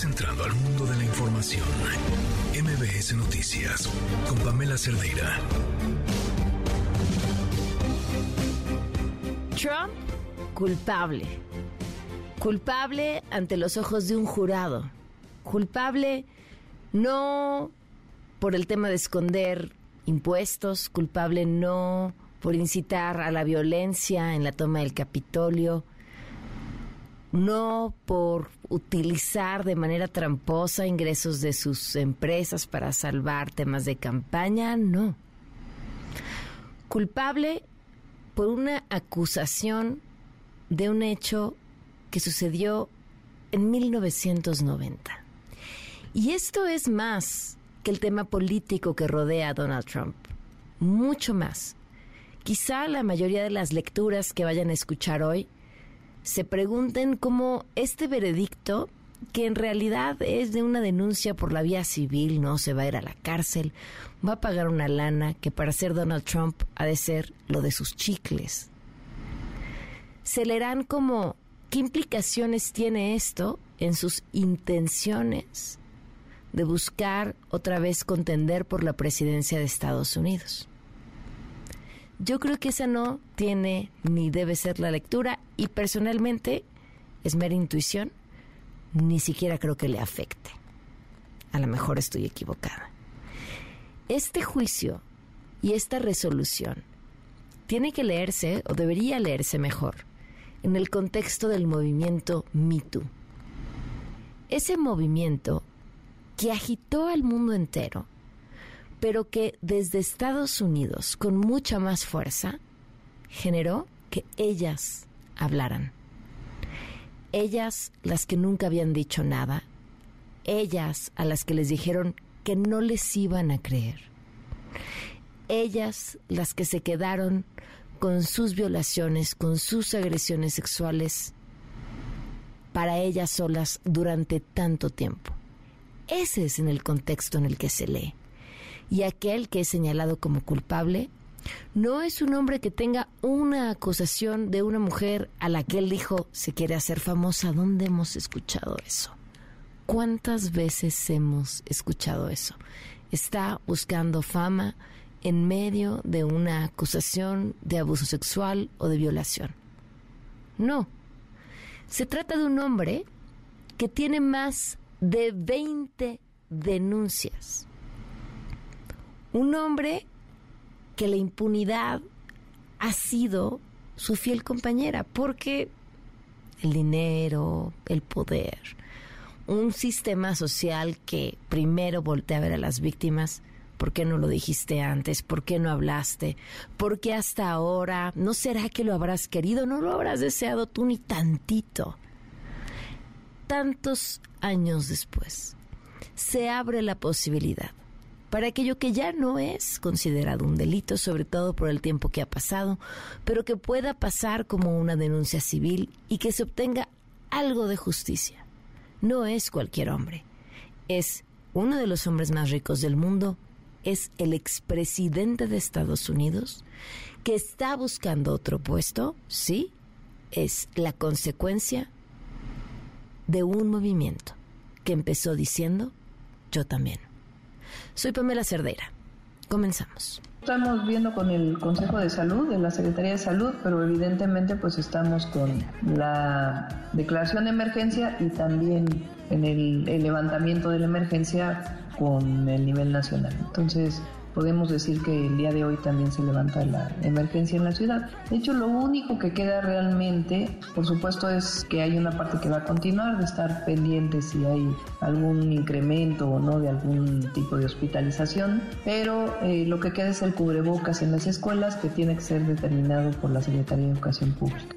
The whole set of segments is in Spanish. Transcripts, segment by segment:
Entrando al mundo de la información. MBS Noticias con Pamela Cerdeira. Trump, culpable. Culpable ante los ojos de un jurado. Culpable no por el tema de esconder impuestos, culpable no por incitar a la violencia en la toma del Capitolio, no por utilizar de manera tramposa ingresos de sus empresas para salvar temas de campaña, no. Culpable por una acusación de un hecho que sucedió en 1990. Y esto es más que el tema político que rodea a Donald Trump, mucho más. Quizá la mayoría de las lecturas que vayan a escuchar hoy se pregunten cómo este veredicto, que en realidad es de una denuncia por la vía civil, no se va a ir a la cárcel, va a pagar una lana que para ser Donald Trump ha de ser lo de sus chicles. Se leerán como qué implicaciones tiene esto en sus intenciones de buscar otra vez contender por la presidencia de Estados Unidos. Yo creo que esa no tiene ni debe ser la lectura y personalmente es mera intuición, ni siquiera creo que le afecte. A lo mejor estoy equivocada. Este juicio y esta resolución tiene que leerse, o debería leerse mejor, en el contexto del movimiento MeToo. Ese movimiento que agitó al mundo entero pero que desde Estados Unidos, con mucha más fuerza, generó que ellas hablaran. Ellas las que nunca habían dicho nada, ellas a las que les dijeron que no les iban a creer, ellas las que se quedaron con sus violaciones, con sus agresiones sexuales para ellas solas durante tanto tiempo. Ese es en el contexto en el que se lee y aquel que es señalado como culpable no es un hombre que tenga una acusación de una mujer a la que él dijo se quiere hacer famosa. ¿Dónde hemos escuchado eso? ¿Cuántas veces hemos escuchado eso? Está buscando fama en medio de una acusación de abuso sexual o de violación. No. Se trata de un hombre que tiene más de 20 denuncias un hombre que la impunidad ha sido su fiel compañera, porque el dinero, el poder, un sistema social que primero voltea a ver a las víctimas, ¿por qué no lo dijiste antes? ¿Por qué no hablaste? ¿Por qué hasta ahora? ¿No será que lo habrás querido? ¿No lo habrás deseado tú ni tantito? Tantos años después, se abre la posibilidad para aquello que ya no es considerado un delito, sobre todo por el tiempo que ha pasado, pero que pueda pasar como una denuncia civil y que se obtenga algo de justicia. No es cualquier hombre, es uno de los hombres más ricos del mundo, es el expresidente de Estados Unidos, que está buscando otro puesto, sí, es la consecuencia de un movimiento que empezó diciendo yo también. Soy Pamela Cerdeira. Comenzamos. Estamos viendo con el Consejo de Salud, de la Secretaría de Salud, pero evidentemente pues estamos con la declaración de emergencia y también en el, el levantamiento de la emergencia con el nivel nacional. Entonces, podemos decir que el día de hoy también se levanta la emergencia en la ciudad. De hecho, lo único que queda realmente, por supuesto, es que hay una parte que va a continuar de estar pendiente si hay algún incremento o no de algún tipo de hospitalización, pero eh, lo que queda es el cubrebocas en las escuelas que tiene que ser determinado por la Secretaría de Educación Pública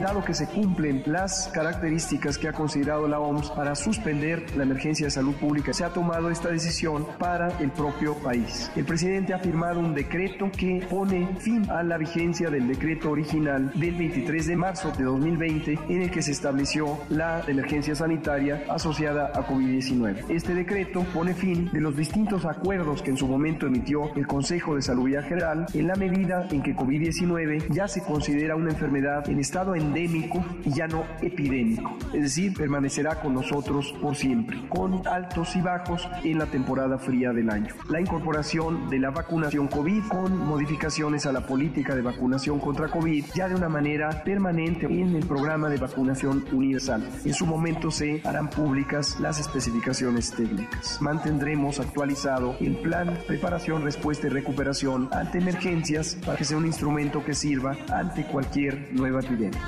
dado que se cumplen las características que ha considerado la OMS para suspender la emergencia de salud pública, se ha tomado esta decisión para el propio país. El presidente ha firmado un decreto que pone fin a la vigencia del decreto original del 23 de marzo de 2020 en el que se estableció la emergencia sanitaria asociada a COVID-19. Este decreto pone fin de los distintos acuerdos que en su momento emitió el Consejo de Salud General en la medida en que COVID-19 ya se considera una enfermedad en estado endémico endémico y ya no epidémico, es decir, permanecerá con nosotros por siempre, con altos y bajos en la temporada fría del año. La incorporación de la vacunación COVID con modificaciones a la política de vacunación contra COVID ya de una manera permanente en el programa de vacunación universal. En su momento se harán públicas las especificaciones técnicas. Mantendremos actualizado el plan preparación, respuesta y recuperación ante emergencias para que sea un instrumento que sirva ante cualquier nueva epidemia.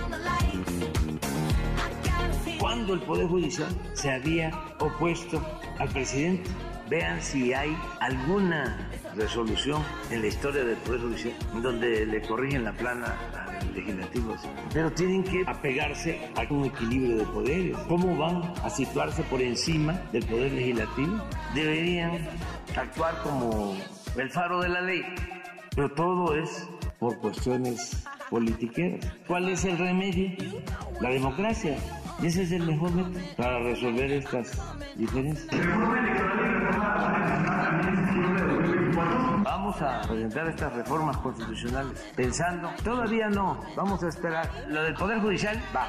Cuando el Poder Judicial se había opuesto al presidente, vean si hay alguna resolución en la historia del Poder Judicial donde le corrigen la plana al legislativo. Pero tienen que apegarse a un equilibrio de poderes. ¿Cómo van a situarse por encima del Poder Legislativo? Deberían actuar como el faro de la ley. Pero todo es por cuestiones politiqueras. ¿Cuál es el remedio? La democracia. ese es el mejor método para resolver estas diferencias. Vamos a presentar estas reformas constitucionales pensando, todavía no, vamos a esperar. Lo del Poder Judicial va.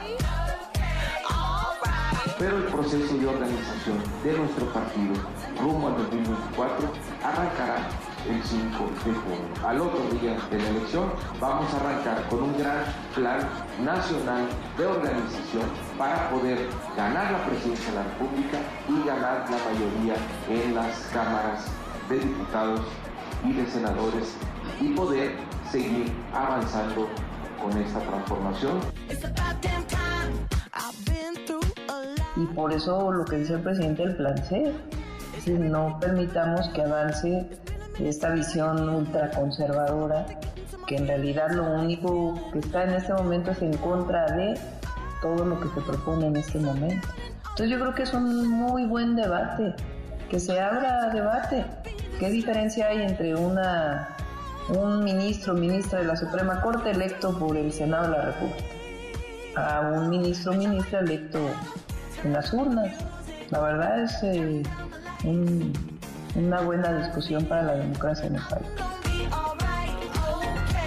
Pero el proceso de organización de nuestro partido rumbo al 2024 arrancará el 5 de junio. Al otro día de la elección vamos a arrancar con un gran plan nacional de organización para poder ganar la presidencia de la República y ganar la mayoría en las cámaras de diputados y de senadores y poder seguir avanzando con esta transformación. Y por eso lo que dice el presidente del plan C, decir, no permitamos que avance esta visión ultraconservadora, que en realidad lo único que está en este momento es en contra de todo lo que se propone en este momento. Entonces yo creo que es un muy buen debate, que se abra debate. ¿Qué diferencia hay entre una, un ministro ministra de la Suprema Corte electo por el Senado de la República a un ministro ministra electo en las urnas? La verdad es eh, un, una buena discusión para la democracia en el país.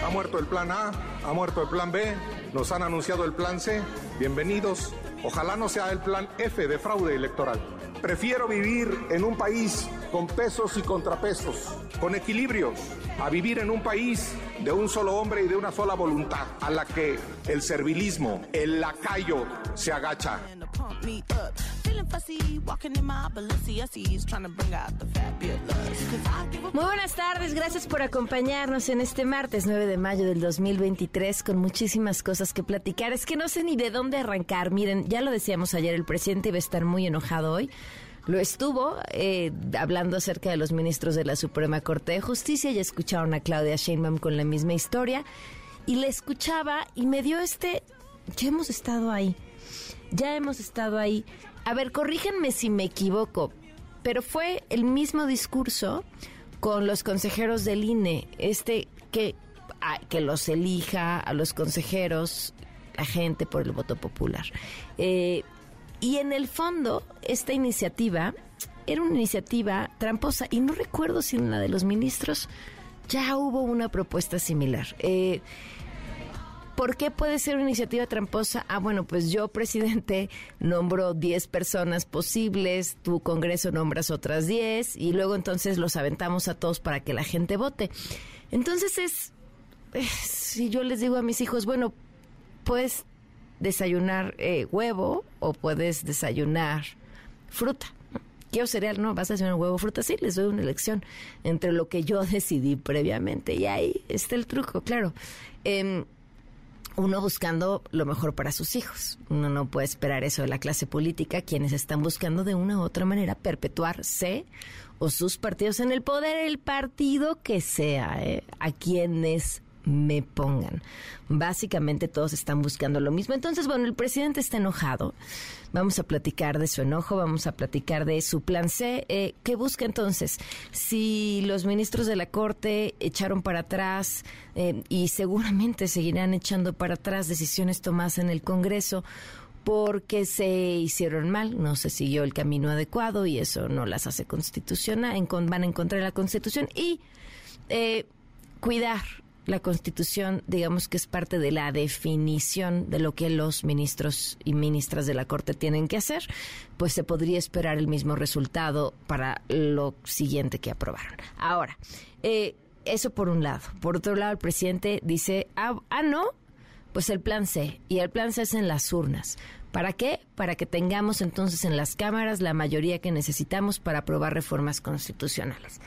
Ha muerto el plan A, ha muerto el plan B, nos han anunciado el plan C. Bienvenidos. Ojalá no sea el plan F de fraude electoral. Prefiero vivir en un país con pesos y contrapesos, con equilibrios, a vivir en un país de un solo hombre y de una sola voluntad, a la que el servilismo, el lacayo, se agacha. Muy buenas tardes, gracias por acompañarnos en este martes 9 de mayo del 2023 con muchísimas cosas que platicar. Es que no sé ni de dónde arrancar. Miren, ya lo decíamos ayer, el presidente iba a estar muy enojado hoy. Lo estuvo eh, hablando acerca de los ministros de la Suprema Corte de Justicia. Ya escucharon a Claudia Sheinbaum con la misma historia. Y le escuchaba y me dio este... Ya hemos estado ahí. Ya hemos estado ahí. A ver, corríjanme si me equivoco, pero fue el mismo discurso con los consejeros del INE, este que, que los elija a los consejeros la gente por el voto popular. Eh, y en el fondo, esta iniciativa era una iniciativa tramposa y no recuerdo si en la de los ministros ya hubo una propuesta similar. Eh, ¿Por qué puede ser una iniciativa tramposa? Ah, bueno, pues yo, presidente, nombro 10 personas posibles, tu Congreso nombras otras 10 y luego entonces los aventamos a todos para que la gente vote. Entonces es, si yo les digo a mis hijos, bueno, puedes desayunar eh, huevo o puedes desayunar fruta. Quiero cereal, no, vas a desayunar huevo, fruta, sí, les doy una elección entre lo que yo decidí previamente. Y ahí está el truco, claro. Eh, uno buscando lo mejor para sus hijos. Uno no puede esperar eso de la clase política, quienes están buscando de una u otra manera perpetuarse o sus partidos en el poder, el partido que sea, ¿eh? a quienes me pongan. Básicamente todos están buscando lo mismo. Entonces, bueno, el presidente está enojado. Vamos a platicar de su enojo, vamos a platicar de su plan C. Eh, ¿Qué busca entonces? Si los ministros de la Corte echaron para atrás eh, y seguramente seguirán echando para atrás decisiones tomadas en el Congreso porque se hicieron mal, no se siguió el camino adecuado y eso no las hace constitucional, van a encontrar la Constitución y eh, cuidar la Constitución, digamos que es parte de la definición de lo que los ministros y ministras de la Corte tienen que hacer, pues se podría esperar el mismo resultado para lo siguiente que aprobaron. Ahora, eh, eso por un lado. Por otro lado, el presidente dice, ah, ah, no, pues el plan C. Y el plan C es en las urnas. ¿Para qué? Para que tengamos entonces en las cámaras la mayoría que necesitamos para aprobar reformas constitucionales.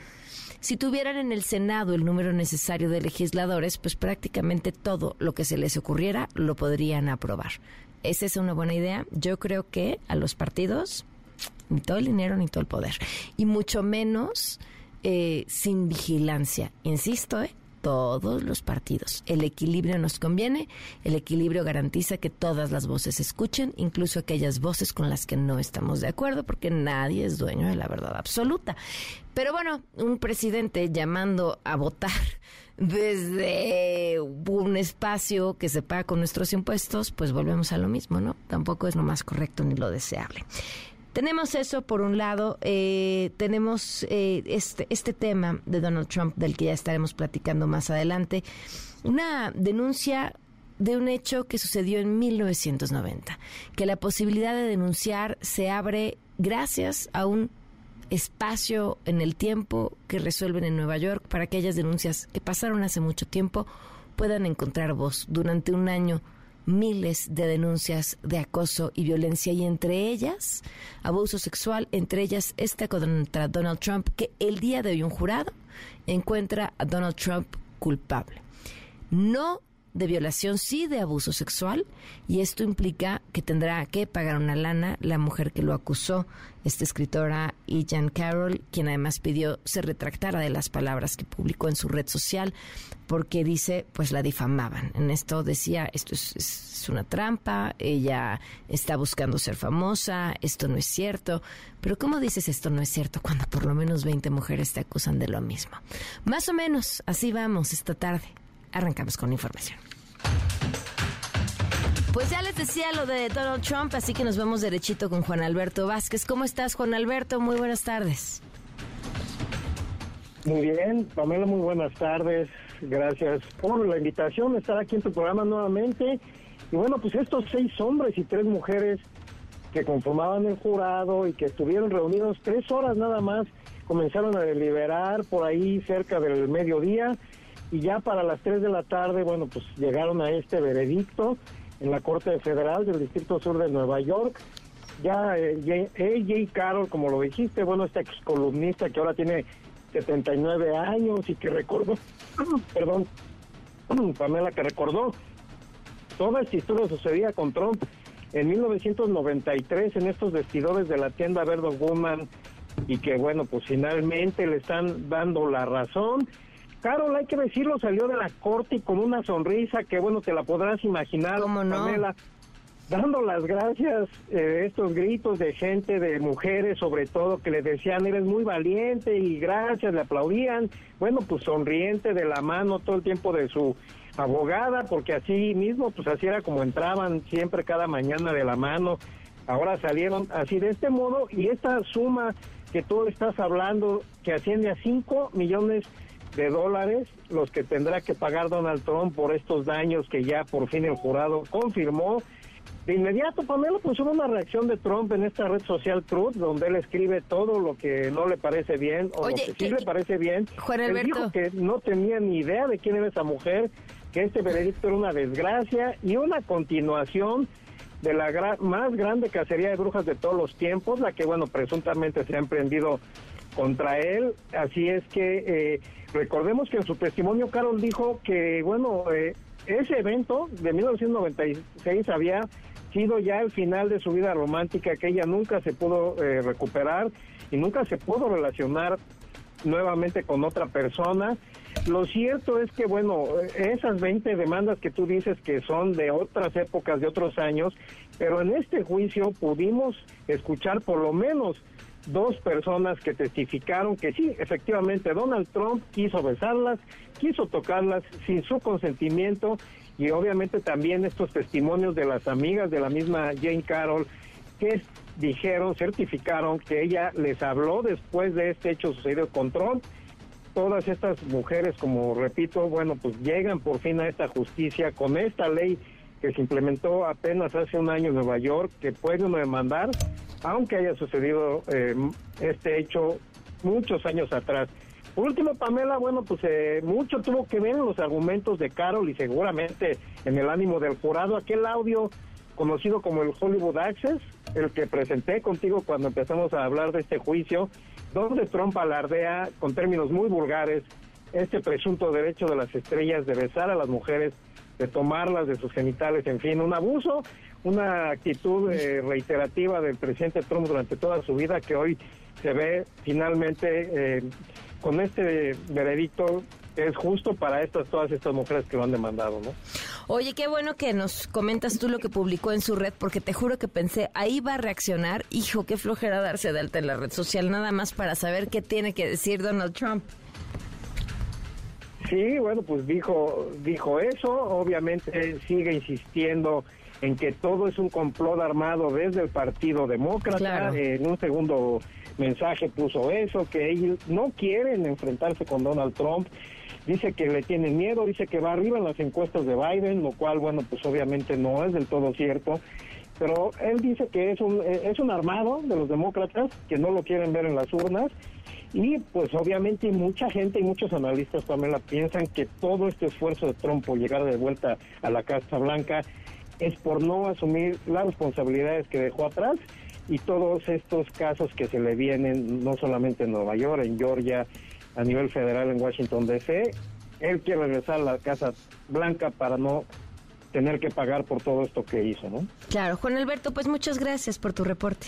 Si tuvieran en el Senado el número necesario de legisladores, pues prácticamente todo lo que se les ocurriera lo podrían aprobar. ¿Es esa una buena idea? Yo creo que a los partidos ni todo el dinero ni todo el poder. Y mucho menos eh, sin vigilancia. Insisto, ¿eh? Todos los partidos. El equilibrio nos conviene, el equilibrio garantiza que todas las voces escuchen, incluso aquellas voces con las que no estamos de acuerdo, porque nadie es dueño de la verdad absoluta. Pero bueno, un presidente llamando a votar desde un espacio que se paga con nuestros impuestos, pues volvemos a lo mismo, ¿no? Tampoco es lo más correcto ni lo deseable. Tenemos eso por un lado, eh, tenemos eh, este, este tema de Donald Trump del que ya estaremos platicando más adelante, una denuncia de un hecho que sucedió en 1990, que la posibilidad de denunciar se abre gracias a un espacio en el tiempo que resuelven en Nueva York para que aquellas denuncias que pasaron hace mucho tiempo puedan encontrar voz. Durante un año miles de denuncias de acoso y violencia y entre ellas abuso sexual, entre ellas esta contra Donald Trump, que el día de hoy un jurado encuentra a Donald Trump culpable. No de violación, sí de abuso sexual, y esto implica que tendrá que pagar una lana la mujer que lo acusó, esta escritora Ian Carroll, quien además pidió se retractara de las palabras que publicó en su red social, porque dice, pues la difamaban. En esto decía, esto es, es una trampa, ella está buscando ser famosa, esto no es cierto. Pero ¿cómo dices esto no es cierto cuando por lo menos 20 mujeres te acusan de lo mismo? Más o menos, así vamos esta tarde. Arrancamos con la información. Pues ya les decía lo de Donald Trump, así que nos vamos derechito con Juan Alberto Vázquez. ¿Cómo estás, Juan Alberto? Muy buenas tardes. Muy bien, Pamela, muy buenas tardes. Gracias por la invitación de estar aquí en tu programa nuevamente. Y bueno, pues estos seis hombres y tres mujeres que conformaban el jurado y que estuvieron reunidos tres horas nada más, comenzaron a deliberar por ahí cerca del mediodía y ya para las 3 de la tarde, bueno, pues llegaron a este veredicto en la Corte Federal del Distrito Sur de Nueva York. Ya eh, J. Carroll, como lo dijiste, bueno, este ex columnista que ahora tiene 79 años y que recordó, perdón, Pamela, que recordó toda esta historia sucedía con Trump en 1993 en estos vestidores de la tienda Verdon Woman y que bueno, pues finalmente le están dando la razón Carol, hay que decirlo, salió de la corte y con una sonrisa que, bueno, te la podrás imaginar, ¿Cómo no? Pamela, dando las gracias, eh, estos gritos de gente, de mujeres sobre todo, que le decían, eres muy valiente y gracias, le aplaudían, bueno, pues sonriente de la mano todo el tiempo de su abogada, porque así mismo, pues así era como entraban siempre cada mañana de la mano, ahora salieron así de este modo y esta suma que tú estás hablando, que asciende a 5 millones de dólares los que tendrá que pagar Donald Trump por estos daños que ya por fin el jurado confirmó. De inmediato, Pamela, pues hubo una reacción de Trump en esta red social Truth, donde él escribe todo lo que no le parece bien o lo que sí le parece bien. Juan Él Alberto. dijo que no tenía ni idea de quién era esa mujer, que este veredicto era una desgracia y una continuación de la gra- más grande cacería de brujas de todos los tiempos, la que, bueno, presuntamente se ha emprendido contra él. Así es que eh, recordemos que en su testimonio Carol dijo que, bueno, eh, ese evento de 1996 había sido ya el final de su vida romántica, que ella nunca se pudo eh, recuperar y nunca se pudo relacionar nuevamente con otra persona. Lo cierto es que, bueno, esas 20 demandas que tú dices que son de otras épocas, de otros años, pero en este juicio pudimos escuchar por lo menos dos personas que testificaron que sí, efectivamente, Donald Trump quiso besarlas, quiso tocarlas sin su consentimiento y obviamente también estos testimonios de las amigas de la misma Jane Carroll que dijeron, certificaron que ella les habló después de este hecho sucedido con Trump. Todas estas mujeres, como repito, bueno, pues llegan por fin a esta justicia con esta ley que se implementó apenas hace un año en Nueva York, que puede uno demandar, aunque haya sucedido eh, este hecho muchos años atrás. Por último, Pamela, bueno, pues eh, mucho tuvo que ver en los argumentos de Carol y seguramente en el ánimo del jurado, aquel audio conocido como el Hollywood Access, el que presenté contigo cuando empezamos a hablar de este juicio, donde Trump alardea con términos muy vulgares este presunto derecho de las estrellas de besar a las mujeres, de tomarlas de sus genitales, en fin, un abuso, una actitud eh, reiterativa del presidente Trump durante toda su vida que hoy se ve finalmente eh, con este veredicto es justo para estas todas estas mujeres que lo han demandado, ¿no? Oye, qué bueno que nos comentas tú lo que publicó en su red, porque te juro que pensé, ahí va a reaccionar, hijo, qué flojera darse de alta en la red social, nada más para saber qué tiene que decir Donald Trump. Sí, bueno, pues dijo, dijo eso, obviamente sigue insistiendo en que todo es un complot armado desde el Partido Demócrata, en un segundo mensaje puso eso, que ellos no quieren enfrentarse con Donald Trump, dice que le tienen miedo, dice que va arriba en las encuestas de Biden, lo cual, bueno, pues obviamente no es del todo cierto, pero él dice que es un, es un armado de los demócratas, que no lo quieren ver en las urnas, y pues obviamente mucha gente y muchos analistas también la piensan que todo este esfuerzo de Trump por llegar de vuelta a la Casa Blanca es por no asumir las responsabilidades que dejó atrás y todos estos casos que se le vienen, no solamente en Nueva York, en Georgia, a nivel federal en Washington DC, él quiere regresar a la Casa Blanca para no tener que pagar por todo esto que hizo, ¿no? Claro, Juan Alberto, pues muchas gracias por tu reporte.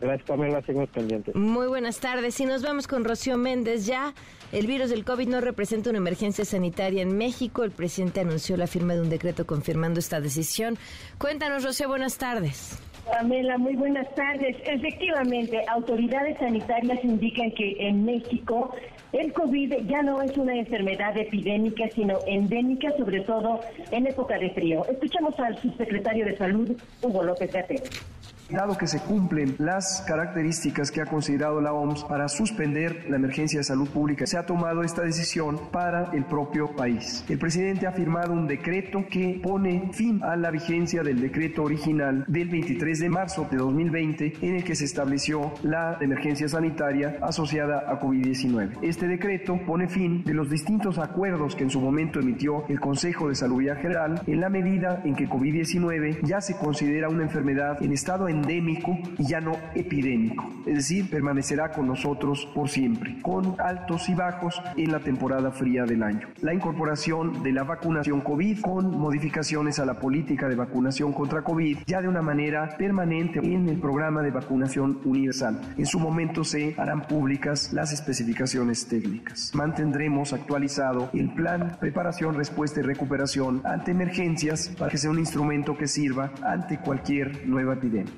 Gracias, Pamela, seguimos pendientes. Muy buenas tardes. Y nos vamos con Rocío Méndez. Ya el virus del COVID no representa una emergencia sanitaria en México. El presidente anunció la firma de un decreto confirmando esta decisión. Cuéntanos, Rocío, buenas tardes. Pamela, muy buenas tardes. Efectivamente, autoridades sanitarias indican que en México el COVID ya no es una enfermedad epidémica, sino endémica, sobre todo en época de frío. Escuchamos al subsecretario de Salud, Hugo López Gatell. Dado que se cumplen las características que ha considerado la OMS para suspender la emergencia de salud pública, se ha tomado esta decisión para el propio país. El presidente ha firmado un decreto que pone fin a la vigencia del decreto original del 23 de marzo de 2020 en el que se estableció la emergencia sanitaria asociada a COVID-19. Este decreto pone fin de los distintos acuerdos que en su momento emitió el Consejo de Salud General en la medida en que COVID-19 ya se considera una enfermedad en estado endémico y ya no epidémico, es decir, permanecerá con nosotros por siempre, con altos y bajos en la temporada fría del año. La incorporación de la vacunación COVID con modificaciones a la política de vacunación contra COVID ya de una manera permanente en el programa de vacunación universal. En su momento se harán públicas las especificaciones técnicas. Mantendremos actualizado el plan preparación, respuesta y recuperación ante emergencias para que sea un instrumento que sirva ante cualquier nueva epidemia.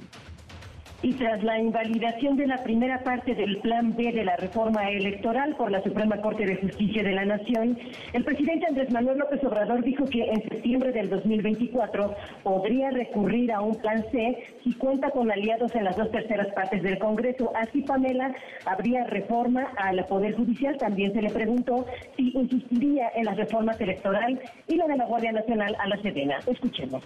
Y tras la invalidación de la primera parte del Plan B de la reforma electoral por la Suprema Corte de Justicia de la Nación, el presidente Andrés Manuel López Obrador dijo que en septiembre del 2024 podría recurrir a un Plan C si cuenta con aliados en las dos terceras partes del Congreso. Así, Pamela, habría reforma al Poder Judicial. También se le preguntó si insistiría en las reformas electoral y la de la Guardia Nacional a la Sedena. Escuchemos.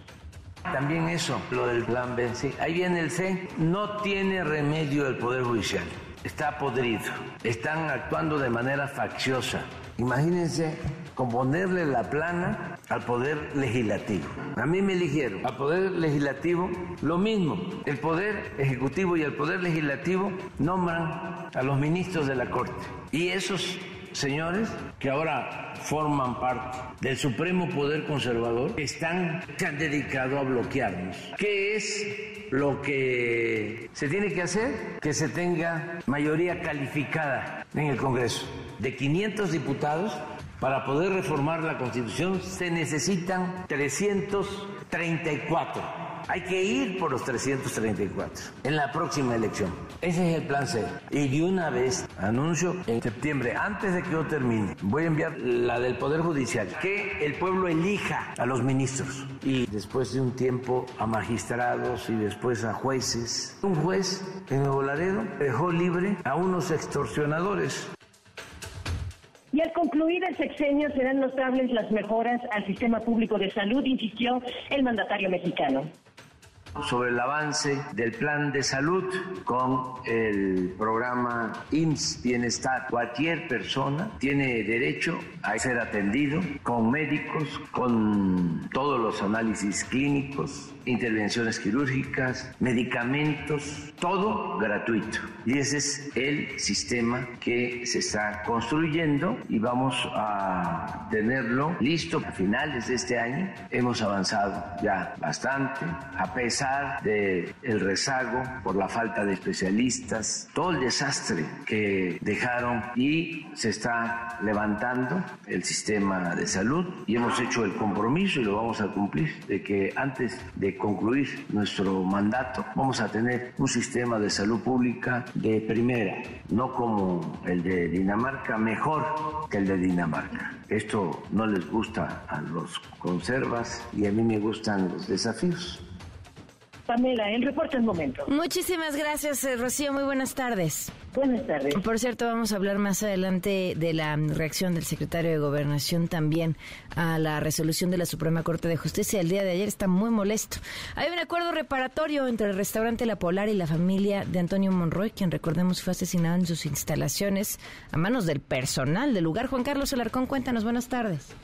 También eso, lo del plan B. Ahí viene el C. No tiene remedio el Poder Judicial. Está podrido. Están actuando de manera facciosa. Imagínense componerle la plana al Poder Legislativo. A mí me eligieron. Al Poder Legislativo lo mismo. El Poder Ejecutivo y el Poder Legislativo nombran a los ministros de la Corte. Y esos señores que ahora forman parte del Supremo Poder Conservador están, se han a bloquearnos. ¿Qué es lo que se tiene que hacer? Que se tenga mayoría calificada en el Congreso. De 500 diputados, para poder reformar la Constitución se necesitan 334 hay que ir por los 334 en la próxima elección. Ese es el plan C. Y de una vez anuncio en septiembre, antes de que yo termine, voy a enviar la del Poder Judicial, que el pueblo elija a los ministros y después de un tiempo a magistrados y después a jueces. Un juez en Nuevo Laredo dejó libre a unos extorsionadores Y al concluir el sexenio serán notables las mejoras al sistema público de salud, insistió el mandatario mexicano sobre el avance del plan de salud con el programa IMSS Bienestar. Cualquier persona tiene derecho a ser atendido con médicos, con todos los análisis clínicos, intervenciones quirúrgicas, medicamentos, todo gratuito. Y ese es el sistema que se está construyendo y vamos a tenerlo listo a finales de este año. Hemos avanzado ya bastante, a pesar del el rezago por la falta de especialistas, todo el desastre que dejaron y se está levantando el sistema de salud y hemos hecho el compromiso y lo vamos a cumplir de que antes de concluir nuestro mandato, vamos a tener un sistema de salud pública de primera, no como el de Dinamarca, mejor que el de Dinamarca. Esto no les gusta a los conservas y a mí me gustan los desafíos. Pamela, el reporte es momento. Muchísimas gracias, eh, Rocío. Muy buenas tardes. Buenas tardes. Por cierto, vamos a hablar más adelante de la reacción del secretario de Gobernación también a la resolución de la Suprema Corte de Justicia. El día de ayer está muy molesto. Hay un acuerdo reparatorio entre el restaurante La Polar y la familia de Antonio Monroy, quien recordemos fue asesinado en sus instalaciones a manos del personal del lugar. Juan Carlos Alarcón, cuéntanos. Buenas tardes.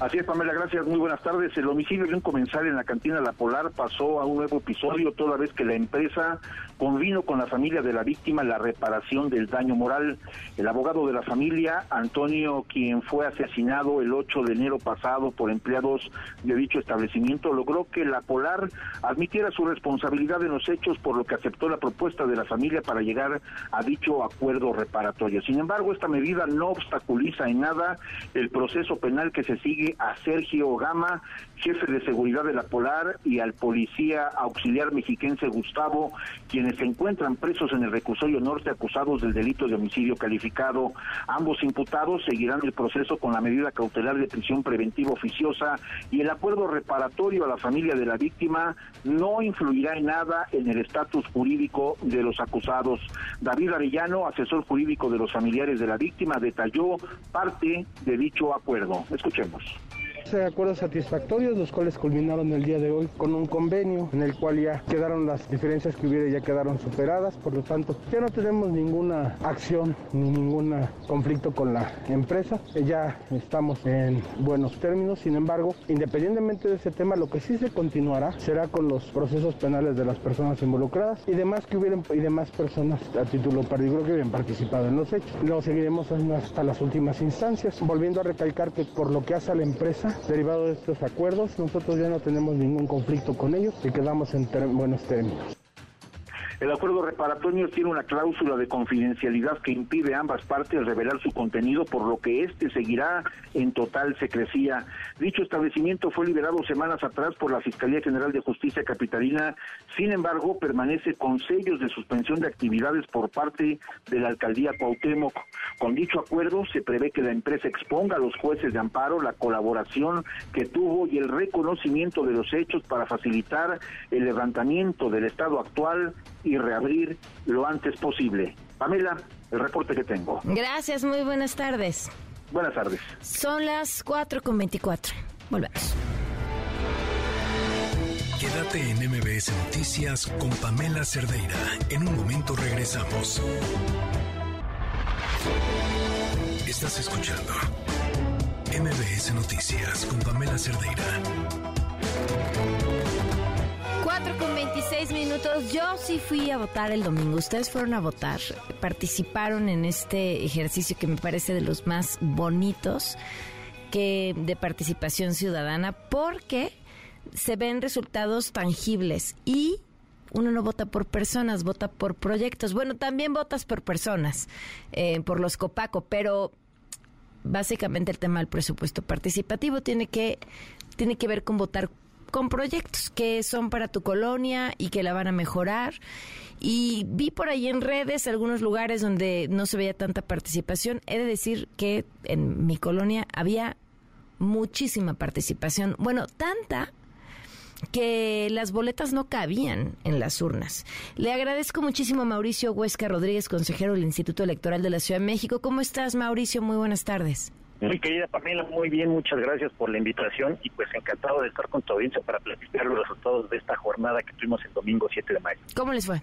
Así es, Pamela, gracias. Muy buenas tardes. El homicidio de un comensal en la cantina La Polar pasó a un nuevo episodio toda vez que la empresa convino con la familia de la víctima la reparación del daño moral. El abogado de la familia, Antonio, quien fue asesinado el 8 de enero pasado por empleados de dicho establecimiento, logró que La Polar admitiera su responsabilidad en los hechos, por lo que aceptó la propuesta de la familia para llegar a dicho acuerdo reparatorio. Sin embargo, esta medida no obstaculiza en nada el proceso penal que se sigue a Sergio Gama, jefe de seguridad de la Polar, y al policía auxiliar mexiquense Gustavo, se encuentran presos en el reclusorio norte acusados del delito de homicidio calificado. Ambos imputados seguirán el proceso con la medida cautelar de prisión preventiva oficiosa y el acuerdo reparatorio a la familia de la víctima no influirá en nada en el estatus jurídico de los acusados. David Arellano, asesor jurídico de los familiares de la víctima, detalló parte de dicho acuerdo. Escuchemos acuerdos satisfactorios, los cuales culminaron el día de hoy con un convenio en el cual ya quedaron las diferencias que hubiera, ya quedaron superadas, por lo tanto ya no tenemos ninguna acción ni ningún conflicto con la empresa, ya estamos en buenos términos, sin embargo, independientemente de ese tema, lo que sí se continuará será con los procesos penales de las personas involucradas y demás que hubieran y demás personas a título particular que hubieran participado en los hechos. Lo seguiremos hasta las últimas instancias, volviendo a recalcar que por lo que hace a la empresa, Derivado de estos acuerdos, nosotros ya no tenemos ningún conflicto con ellos y quedamos en buenos términos. El acuerdo reparatorio tiene una cláusula de confidencialidad que impide a ambas partes revelar su contenido, por lo que este seguirá en total secrecía. Dicho establecimiento fue liberado semanas atrás por la Fiscalía General de Justicia Capitalina, sin embargo, permanece con sellos de suspensión de actividades por parte de la alcaldía Cuauhtémoc. Con dicho acuerdo se prevé que la empresa exponga a los jueces de amparo la colaboración que tuvo y el reconocimiento de los hechos para facilitar el levantamiento del estado actual y reabrir lo antes posible. Pamela, el reporte que tengo. Gracias, muy buenas tardes. Buenas tardes. Son las 4 con 24. Volvemos. Quédate en MBS Noticias con Pamela Cerdeira. En un momento regresamos. Estás escuchando MBS Noticias con Pamela Cerdeira. 4 con 26 minutos. Yo sí fui a votar el domingo. Ustedes fueron a votar. Participaron en este ejercicio que me parece de los más bonitos que de participación ciudadana porque se ven resultados tangibles y uno no vota por personas, vota por proyectos. Bueno, también votas por personas, eh, por los Copaco, pero básicamente el tema del presupuesto participativo tiene que, tiene que ver con votar con proyectos que son para tu colonia y que la van a mejorar. Y vi por ahí en redes algunos lugares donde no se veía tanta participación. He de decir que en mi colonia había muchísima participación. Bueno, tanta que las boletas no cabían en las urnas. Le agradezco muchísimo a Mauricio Huesca Rodríguez, consejero del Instituto Electoral de la Ciudad de México. ¿Cómo estás, Mauricio? Muy buenas tardes. Muy querida Pamela, muy bien, muchas gracias por la invitación y pues encantado de estar con tu audiencia para platicar los resultados de esta jornada que tuvimos el domingo 7 de mayo. ¿Cómo les fue?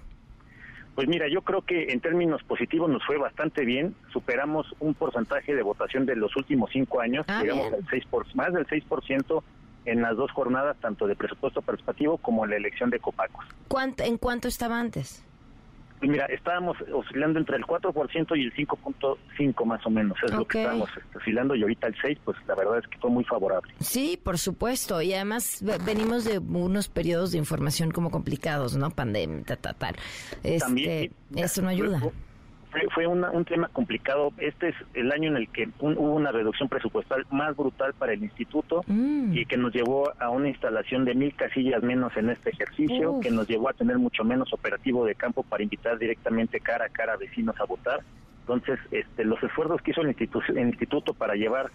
Pues mira, yo creo que en términos positivos nos fue bastante bien. Superamos un porcentaje de votación de los últimos cinco años, Ah, llegamos bien. al 6 por, más del 6% en las dos jornadas, tanto de presupuesto participativo como en la elección de Copacos. ¿Cuánto, ¿En cuánto estaba antes? Y mira, estábamos oscilando entre el 4% y el 5.5 más o menos, es lo que estábamos este, oscilando y ahorita el 6, pues la verdad es que fue muy favorable. Sí, por supuesto. Y además ve- venimos de unos periodos de información como complicados, ¿no? Pandemia, ta, ta, tal. Este, También, eso no ayuda. Fue, fue una- un tema complicado. Este es el año en el que un- hubo una reducción presupuestal más brutal para el instituto Mm. y que nos llevó a una instalación de mil casillas menos en este ejercicio, Uf. que nos llevó a tener mucho menos operativo de campo para invitar directamente cara a cara a vecinos a votar. Entonces, este, los esfuerzos que hizo el, institu- el instituto para llevar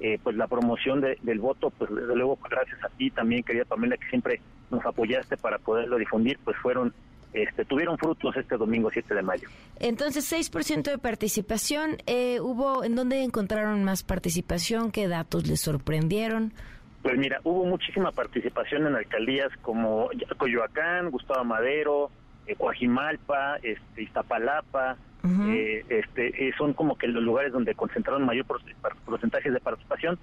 eh, pues la promoción de- del voto, pues desde luego gracias a ti también, querida Pamela, que siempre nos apoyaste para poderlo difundir, pues fueron este, tuvieron frutos este domingo 7 de mayo. Entonces, 6% de participación. Eh, ¿Hubo en dónde encontraron más participación? ¿Qué datos les sorprendieron? Pues mira, hubo muchísima participación en alcaldías como Coyoacán, Gustavo Madero, eh, Coajimalpa, este, Iztapalapa, eh, este, eh, son como que los lugares donde concentraron mayor por- par- porcentajes de participación.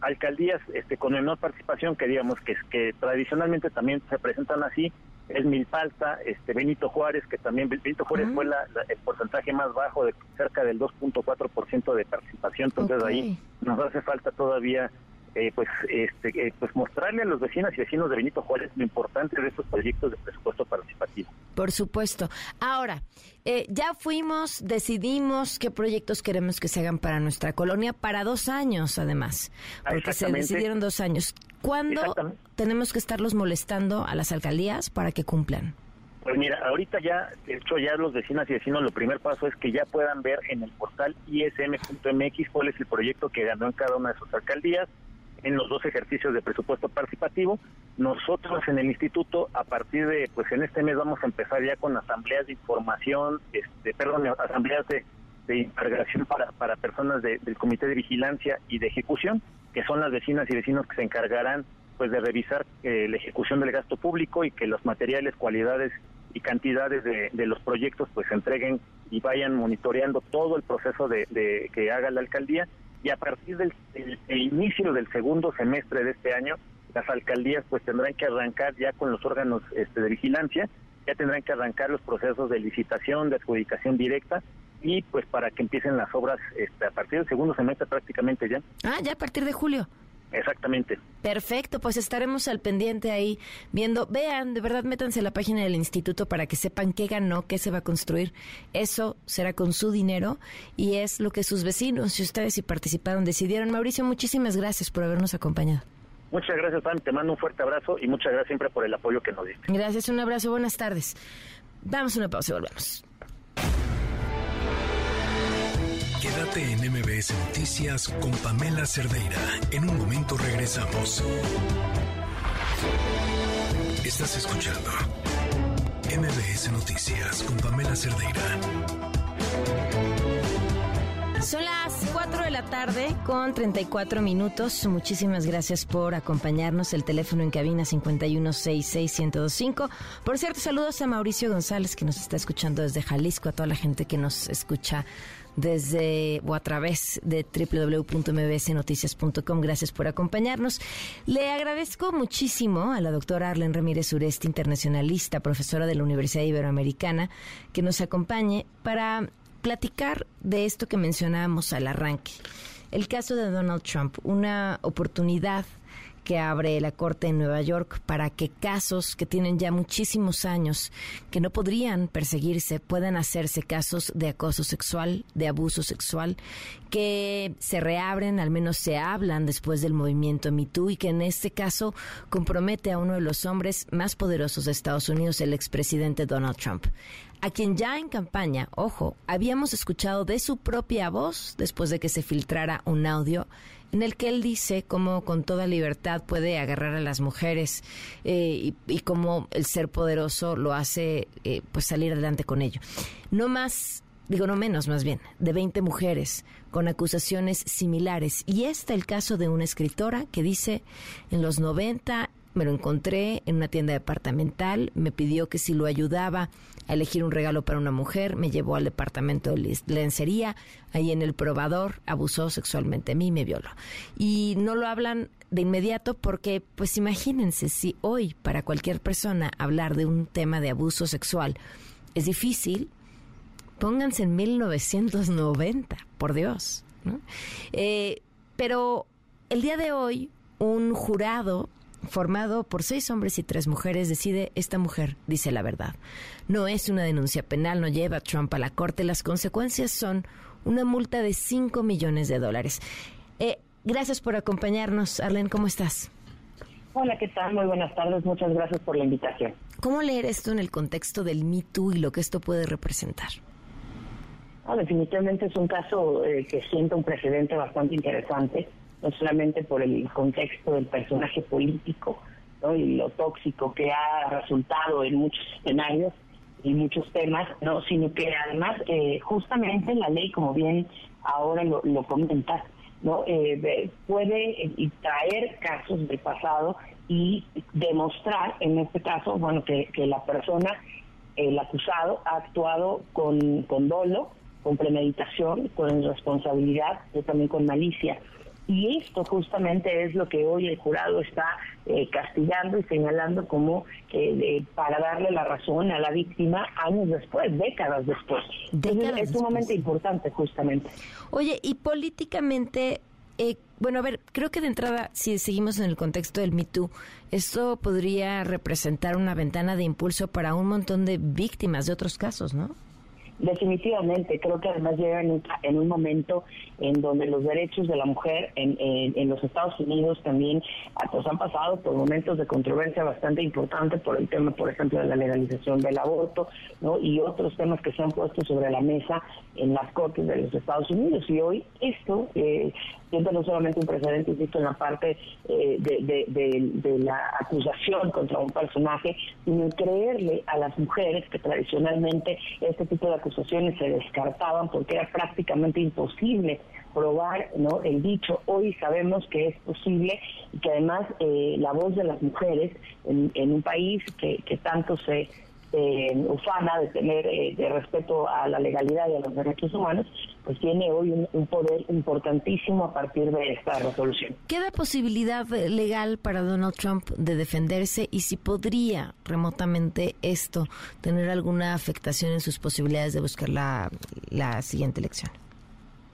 Alcaldías este, con menor participación, que digamos que, que tradicionalmente también se presentan así, es Milpalta, este, Benito Juárez, que también Benito Juárez fue la- la- el porcentaje más bajo, de cerca del 2.4% de participación, entonces ahí nos hace falta todavía eh, pues este eh, pues mostrarle a los vecinas y vecinos de Benito Juárez lo importante de estos proyectos de presupuesto participativo. Por supuesto. Ahora, eh, ya fuimos, decidimos qué proyectos queremos que se hagan para nuestra colonia para dos años, además, Ah, porque se decidieron dos años. ¿Cuándo tenemos que estarlos molestando a las alcaldías para que cumplan? Pues mira, ahorita ya, de hecho ya los vecinas y vecinos, lo primer paso es que ya puedan ver en el portal ism.mx cuál es el proyecto que ganó en cada una de sus alcaldías en los dos ejercicios de presupuesto participativo. Nosotros en el instituto, a partir de, pues en este mes vamos a empezar ya con asambleas de información, este, perdón, asambleas de, de integración para, para personas de- del Comité de Vigilancia y de Ejecución, que son las vecinas y vecinos que se encargarán pues de revisar eh, la ejecución del gasto público y que los materiales, cualidades y cantidades de, de los proyectos pues se entreguen y vayan monitoreando todo el proceso de, de que haga la alcaldía y a partir del el- el inicio del segundo semestre de este año las alcaldías pues tendrán que arrancar ya con los órganos este, de vigilancia ya tendrán que arrancar los procesos de licitación de adjudicación directa y pues para que empiecen las obras este, a partir del segundo semestre prácticamente ya Ah, ya a partir de julio. Exactamente Perfecto, pues estaremos al pendiente ahí viendo. Vean, de verdad, métanse a la página del instituto para que sepan qué ganó, qué se va a construir. Eso será con su dinero y es lo que sus vecinos y ustedes si participaron decidieron. Mauricio, muchísimas gracias por habernos acompañado. muchas gracias Pam, te mando un fuerte abrazo y muchas gracias siempre por el apoyo que nos diste Gracias, un abrazo, buenas tardes. Vamos a una pausa y volvemos. Quédate en MBS Noticias con Pamela Cerdeira. En un momento regresamos. Estás escuchando MBS Noticias con Pamela Cerdeira. Son las 4 de la tarde con 34 minutos. Muchísimas gracias por acompañarnos. El teléfono en cabina 5166125. Por cierto, saludos a Mauricio González que nos está escuchando desde Jalisco, a toda la gente que nos escucha desde o a través de www.mbsnoticias.com. Gracias por acompañarnos. Le agradezco muchísimo a la doctora Arlen Ramírez Uresti, internacionalista, profesora de la Universidad Iberoamericana, que nos acompañe para platicar de esto que mencionábamos al arranque. El caso de Donald Trump, una oportunidad que abre la Corte en Nueva York para que casos que tienen ya muchísimos años, que no podrían perseguirse, puedan hacerse casos de acoso sexual, de abuso sexual, que se reabren, al menos se hablan después del movimiento MeToo y que en este caso compromete a uno de los hombres más poderosos de Estados Unidos, el expresidente Donald Trump a quien ya en campaña, ojo, habíamos escuchado de su propia voz después de que se filtrara un audio en el que él dice cómo con toda libertad puede agarrar a las mujeres eh, y, cómo el ser poderoso lo hace eh, pues salir adelante con ello. No más, digo no menos más bien, de 20 mujeres con acusaciones similares. Y está el caso de una escritora que dice en los 90 me lo encontré en una tienda departamental, me pidió que si lo ayudaba a elegir un regalo para una mujer, me llevó al departamento de lencería, ahí en el probador abusó sexualmente a mí y me violó. Y no lo hablan de inmediato porque, pues imagínense, si hoy para cualquier persona hablar de un tema de abuso sexual es difícil, pónganse en 1990, por Dios. Eh, pero el día de hoy, un jurado formado por seis hombres y tres mujeres, decide esta mujer dice la verdad. No es una denuncia penal, no lleva a Trump a la corte. Las consecuencias son una multa de 5 millones de dólares. Eh, gracias por acompañarnos. Arlen, ¿cómo estás? Hola, ¿qué tal? Muy buenas tardes. Muchas gracias por la invitación. ¿Cómo leer esto en el contexto del Me Too y lo que esto puede representar? Ah, definitivamente es un caso eh, que sienta un precedente bastante interesante no solamente por el contexto del personaje político y lo tóxico que ha resultado en muchos escenarios y muchos temas, no, sino que además eh, justamente la ley, como bien ahora lo, lo comentas, no eh, puede traer casos del pasado y demostrar, en este caso, bueno, que, que la persona, el acusado, ha actuado con, con dolo, con premeditación, con responsabilidad, y también con malicia. Y esto justamente es lo que hoy el jurado está eh, castigando y señalando como eh, para darle la razón a la víctima años después, décadas después. es un momento importante justamente. Oye, y políticamente, eh, bueno, a ver, creo que de entrada, si seguimos en el contexto del Me Too, esto podría representar una ventana de impulso para un montón de víctimas de otros casos, ¿no? Definitivamente, creo que además llega en un, momento en donde los derechos de la mujer en, en, los Estados Unidos también ah, pues, han pasado por momentos de controversia bastante importante por el tema, por ejemplo, de la legalización del aborto ¿no? y otros temas que se han puesto sobre la mesa en las cortes de los Estados Unidos. Y hoy esto eh, siento no solamente un precedente, insisto, en la parte eh, de, la acusación contra un personaje, sino creerle a las mujeres que tradicionalmente este tipo de acusaciones se descartaban porque era prácticamente imposible probar no el dicho. Hoy sabemos que es posible y que además eh, la voz de las mujeres en, un país que tanto se eh, ufana de tener eh, de respeto a la legalidad y a los derechos humanos, pues tiene hoy un, poder importantísimo a partir de esta resolución. ¿Queda posibilidad legal para Donald Trump de defenderse y si podría remotamente esto tener alguna afectación en sus posibilidades de buscar la, la siguiente elección?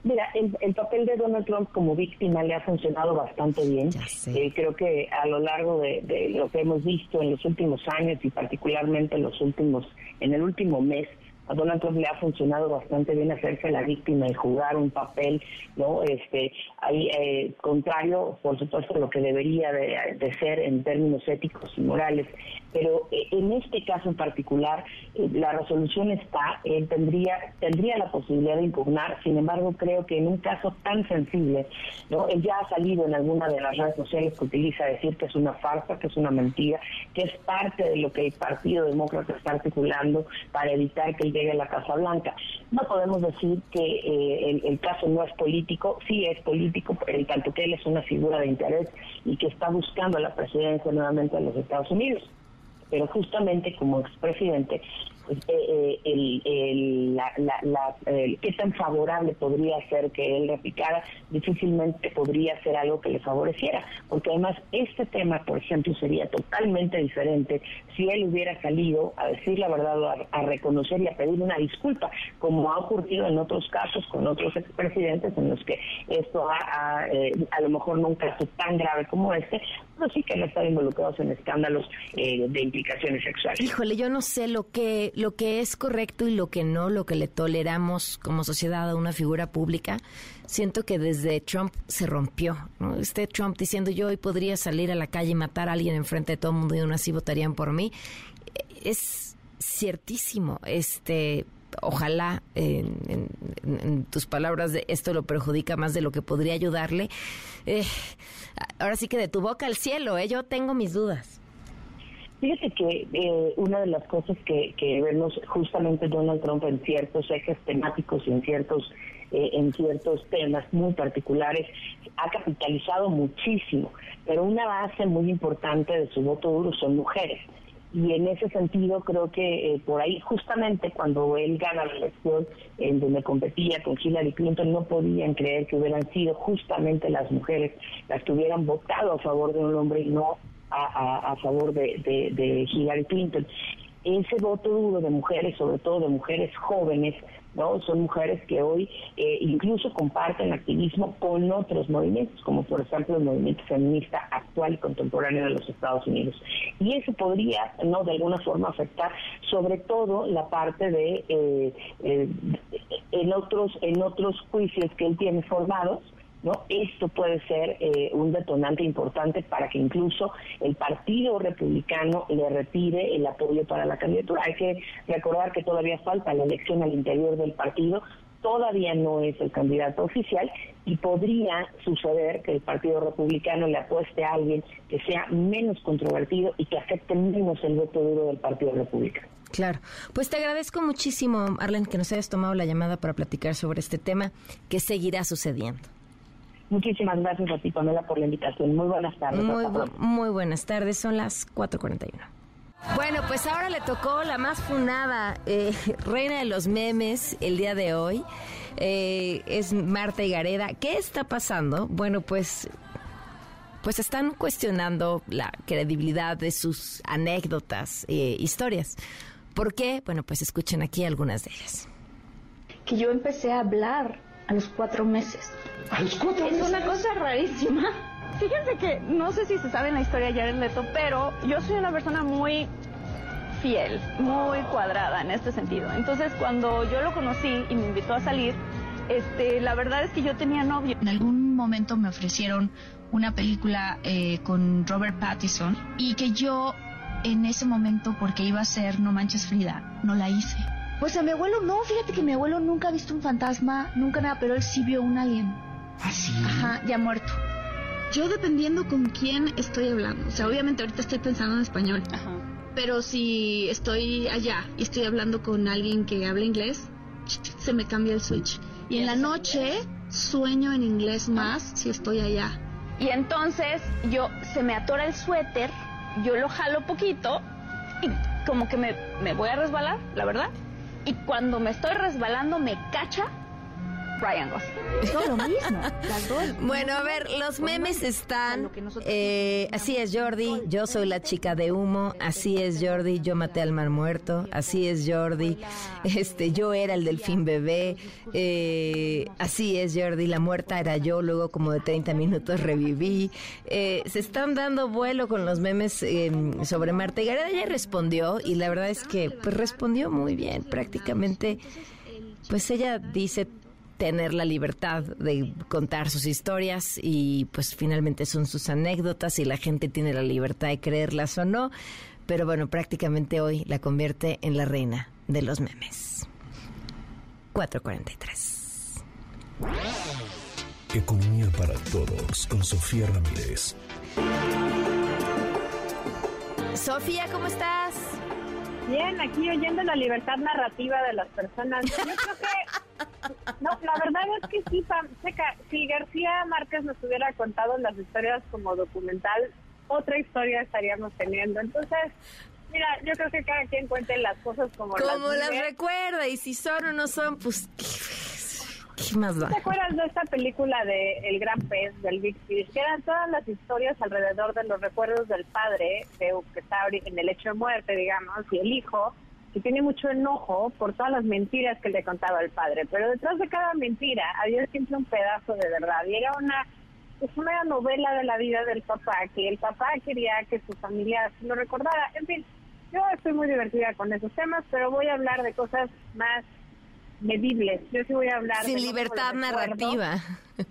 Mira, el, papel de Donald Trump como víctima le ha funcionado bastante bien. Eh, creo que a lo largo de, lo que hemos visto en los últimos años y particularmente en los últimos, en el último mes, a Donald Trump le ha funcionado bastante bien hacerse la víctima y jugar un papel, ¿no? Este, ahí, eh, contrario, por supuesto, a lo que debería de, ser en términos éticos y morales. Pero eh, en este caso en particular, eh, la resolución está, él tendría, tendría la posibilidad de impugnar, sin embargo, creo que en un caso tan sensible, ¿no? Él ya ha salido en alguna de las redes sociales que utiliza decir que es una farsa, que es una mentira, que es parte de lo que el Partido Demócrata está articulando para evitar que el llegue a la Casa Blanca. No podemos decir que eh, el, caso no es político, sí es político, en tanto que él es una figura de interés y que está buscando la presidencia nuevamente de los Estados Unidos. Pero justamente como expresidente pues, eh, eh, el, la, la, qué tan favorable podría ser que él replicara, difícilmente podría ser algo que le favoreciera, porque además este tema, por ejemplo, sería totalmente diferente si él hubiera salido a decir la verdad, a, reconocer y a pedir una disculpa, como ha ocurrido en otros casos con otros expresidentes en los que esto ha, eh, a lo mejor no un caso tan grave como este, pero que han estado involucrados en escándalos de implicaciones sexuales. Híjole, yo no sé lo que lo que es correcto y lo que no, lo que le toleramos como sociedad a una figura pública, siento que desde Trump se rompió. ¿no? Este Trump diciendo yo hoy podría salir a la calle y matar a alguien enfrente de todo el mundo y aún así votarían por mí, es ciertísimo. Este, ojalá en, tus palabras de esto lo perjudica más de lo que podría ayudarle. Eh, ahora sí que de tu boca al cielo, ¿eh? yo tengo mis dudas. Fíjate que eh, una de las cosas que, que vemos justamente Donald Trump en ciertos ejes temáticos y en ciertos eh, en ciertos temas muy particulares, ha capitalizado muchísimo, pero una base muy importante de su voto duro son mujeres. Y en ese sentido creo que eh, por ahí justamente cuando él gana la elección en donde competía con Hillary Clinton no podían creer que hubieran sido justamente las mujeres las que hubieran votado a favor de un hombre y no a, favor de, de Hillary Clinton. Ese voto duro de mujeres, sobre todo de mujeres jóvenes, ¿no? Son mujeres que hoy eh, incluso comparten activismo con otros movimientos, como por ejemplo el movimiento feminista actual y contemporáneo de los Estados Unidos. Y eso podría, ¿no? De alguna forma afectar sobre todo la parte de, eh, eh, en otros en otros juicios que él tiene formados, ¿no? Esto puede ser eh, un detonante importante para que incluso el Partido Republicano le retire el apoyo para la candidatura. Hay que recordar que todavía falta la elección al interior del partido, todavía no es el candidato oficial y podría suceder que el Partido Republicano le apueste a alguien que sea menos controvertido y que afecte menos el voto duro del Partido Republicano. Claro. Pues te agradezco muchísimo, Arlen, que nos hayas tomado la llamada para platicar sobre este tema que seguirá sucediendo. Muchísimas gracias a ti, Pamela, por la invitación. Muy buenas tardes. Muy, buenas tardes, son las 4.41. Bueno, pues ahora le tocó la más funada eh, reina de los memes el día de hoy. Eh, es Marta Gareda. ¿Qué está pasando? Bueno, pues, pues están cuestionando la credibilidad de sus anécdotas, e historias. ¿Por qué? Bueno, pues escuchen aquí algunas de ellas. Que yo empecé a hablar a los cuatro meses. ¿A los cuatro meses? Es una cosa rarísima. Fíjense que no sé si se sabe en la historia de Jared Leto, pero yo soy una persona muy fiel, muy cuadrada en este sentido. Entonces, cuando yo lo conocí y me invitó a salir, este, la verdad es que yo tenía novio. En algún momento me ofrecieron una película eh, con Robert Pattinson y que yo en ese momento, porque iba a ser No Manches Frida, no la hice. Pues a mi abuelo no, fíjate que mi abuelo nunca ha visto un fantasma, nunca nada, pero él sí vio un alien. ¿Ah, sí? Ajá, ya muerto. Yo dependiendo con quién estoy hablando, o sea, obviamente ahorita estoy pensando en español, Ajá. pero si estoy allá y estoy hablando con alguien que habla inglés, se me cambia el switch. Y en la noche sueño en inglés más si estoy allá. Y entonces yo se me atora el suéter, yo lo jalo poquito y como que me, me voy a resbalar, la verdad y cuando me estoy resbalando me cacha Ryan Gosling. lo mismo, Bueno, a ver, los memes están. Eh, así es, Jordi. Yo soy la chica de humo. Así es, Jordi. Yo maté al mar muerto. Así es, Jordi. Este, yo era el delfín bebé. Eh, así es, Jordi. La muerta era yo. Luego, como de 30 minutos, reviví. Eh, se están dando vuelo con los memes em, sobre Marta. Y Gareda ya respondió. Y la verdad es que pues, respondió muy bien. Prácticamente, pues ella dice tener la libertad de contar sus historias y pues finalmente son sus anécdotas y la gente tiene la libertad de creerlas o no, pero bueno, prácticamente hoy la convierte en la reina de los memes. 443. Economía para todos con Sofía Ramírez. Sofía, ¿cómo estás? Bien, aquí oyendo la libertad narrativa de las personas. Yo creo que, no, la verdad es que sí, si García Márquez nos hubiera contado las historias como documental, otra historia estaríamos teniendo. Entonces, mira, yo creo que cada quien cuente las cosas como, como las, recuerda y si son o no son, pues ¿Qué más ¿Te acuerdas de esta película de El Gran Pez, del Big Fish? Que eran todas las historias alrededor de los recuerdos del padre, que está en el hecho de muerte, digamos, y el hijo, que tiene mucho enojo por todas las mentiras que le contaba el padre. Pero detrás de cada mentira había siempre un pedazo de verdad. Y era una, es una novela de la vida del papá, que el papá quería que su familia lo recordara. En fin, yo estoy muy divertida con esos temas, pero voy a hablar de cosas más medibles. Yo sí voy a hablar... Sin libertad narrativa.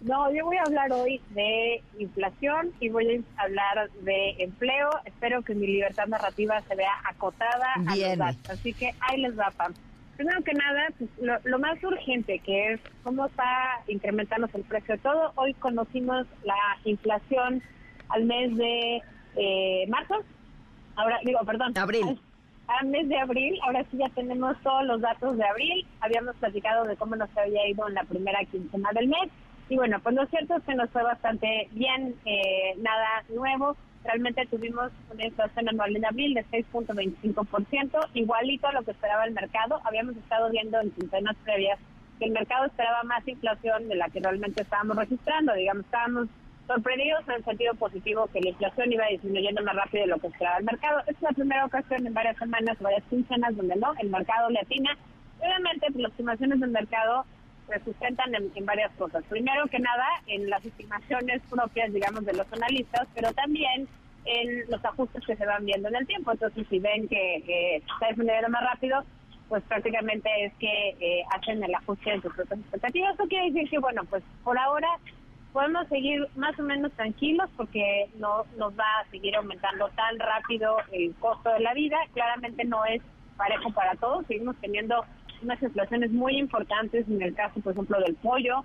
No, yo voy a hablar hoy de inflación y voy a hablar de empleo. Espero que mi libertad narrativa se vea acotada a los datos. Así que ahí les va, Pam. Primero que nada, pues, lo, más urgente que es cómo está incrementándose el precio de todo. Hoy conocimos la inflación al mes de eh, marzo, ahora digo, perdón, abril. Al, mes de abril, ahora sí ya tenemos todos los datos de abril. Habíamos platicado de cómo nos había ido en la primera quincena del mes. Y bueno, pues lo cierto es que nos fue bastante bien, eh, nada nuevo. Realmente tuvimos una inflación anual en abril de 6.25%, igualito a lo que esperaba el mercado. Habíamos estado viendo en quincenas previas que el mercado esperaba más inflación de la que realmente estábamos registrando. Digamos, estábamos sorprendidos en el sentido positivo que la inflación iba disminuyendo más rápido de lo que esperaba el mercado. Es la primera ocasión en varias semanas, varias quincenas, donde no, el mercado le atina. Obviamente, pues, las estimaciones del mercado se sustentan en, en, varias cosas. Primero que nada, en las estimaciones propias, digamos, de los analistas, pero también en los ajustes que se van viendo en el tiempo. Entonces, si ven que está disminuyendo más rápido, pues prácticamente es que eh, hacen el ajuste de sus propias expectativas. Eso quiere decir que, bueno, pues por ahora podemos seguir más o menos tranquilos porque no nos va a seguir aumentando tan rápido el costo de la vida. Claramente no es parejo para todos. Seguimos teniendo unas inflaciones muy importantes en el caso, por ejemplo, del pollo,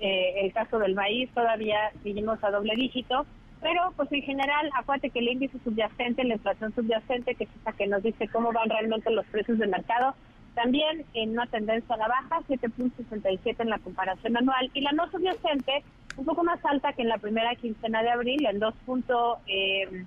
eh, el caso del maíz, todavía seguimos a doble dígito, pero pues en general, acuérdate que el índice subyacente, la inflación subyacente, que es esa que nos dice cómo van realmente los precios del mercado, también en una tendencia a la baja, 7.67 en la comparación anual, y la no subyacente, un poco más alta que en la primera quincena de abril, en 2.12% eh,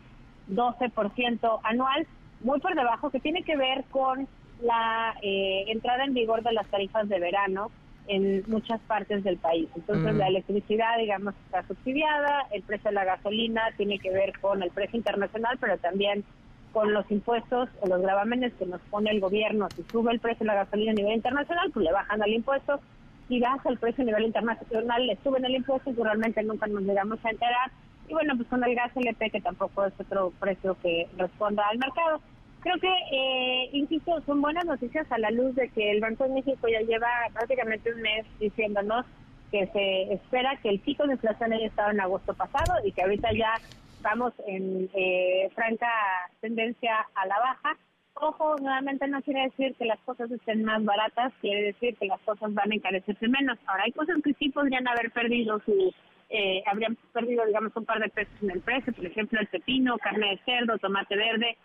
anual, muy por debajo, que tiene que ver con la eh, entrada en vigor de las tarifas de verano en muchas partes del país. Entonces, mm. la electricidad, digamos, está subsidiada, el precio de la gasolina tiene que ver con el precio internacional, pero también con los impuestos o los gravámenes que nos pone el gobierno. Si sube el precio de la gasolina a nivel internacional, pues le bajan al impuesto. Si baja el precio a nivel internacional, le suben el impuesto y realmente nunca nos llegamos a enterar. Y bueno, pues con el gas LP, que tampoco es otro precio que responda al mercado. Creo que, eh, insisto, son buenas noticias a la luz de que el Banco de México ya lleva prácticamente un mes diciéndonos que se espera que el pico de inflación haya estado en agosto pasado y que ahorita ya vamos en eh, franca tendencia a la baja. Ojo, nuevamente no quiere decir que las cosas estén más baratas, quiere decir que las cosas van a encarecerse menos. Ahora, hay cosas que sí podrían haber perdido su, eh, habrían perdido, digamos, un par de pesos en el precio, por ejemplo, el pepino, carne de cerdo, tomate verde,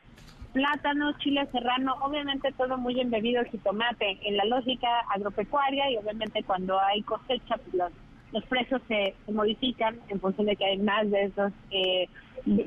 plátano, chile serrano, obviamente todo muy embebido el jitomate en la lógica agropecuaria y obviamente cuando hay cosecha pues los, los precios se, modifican en función de que hay más de esos eh,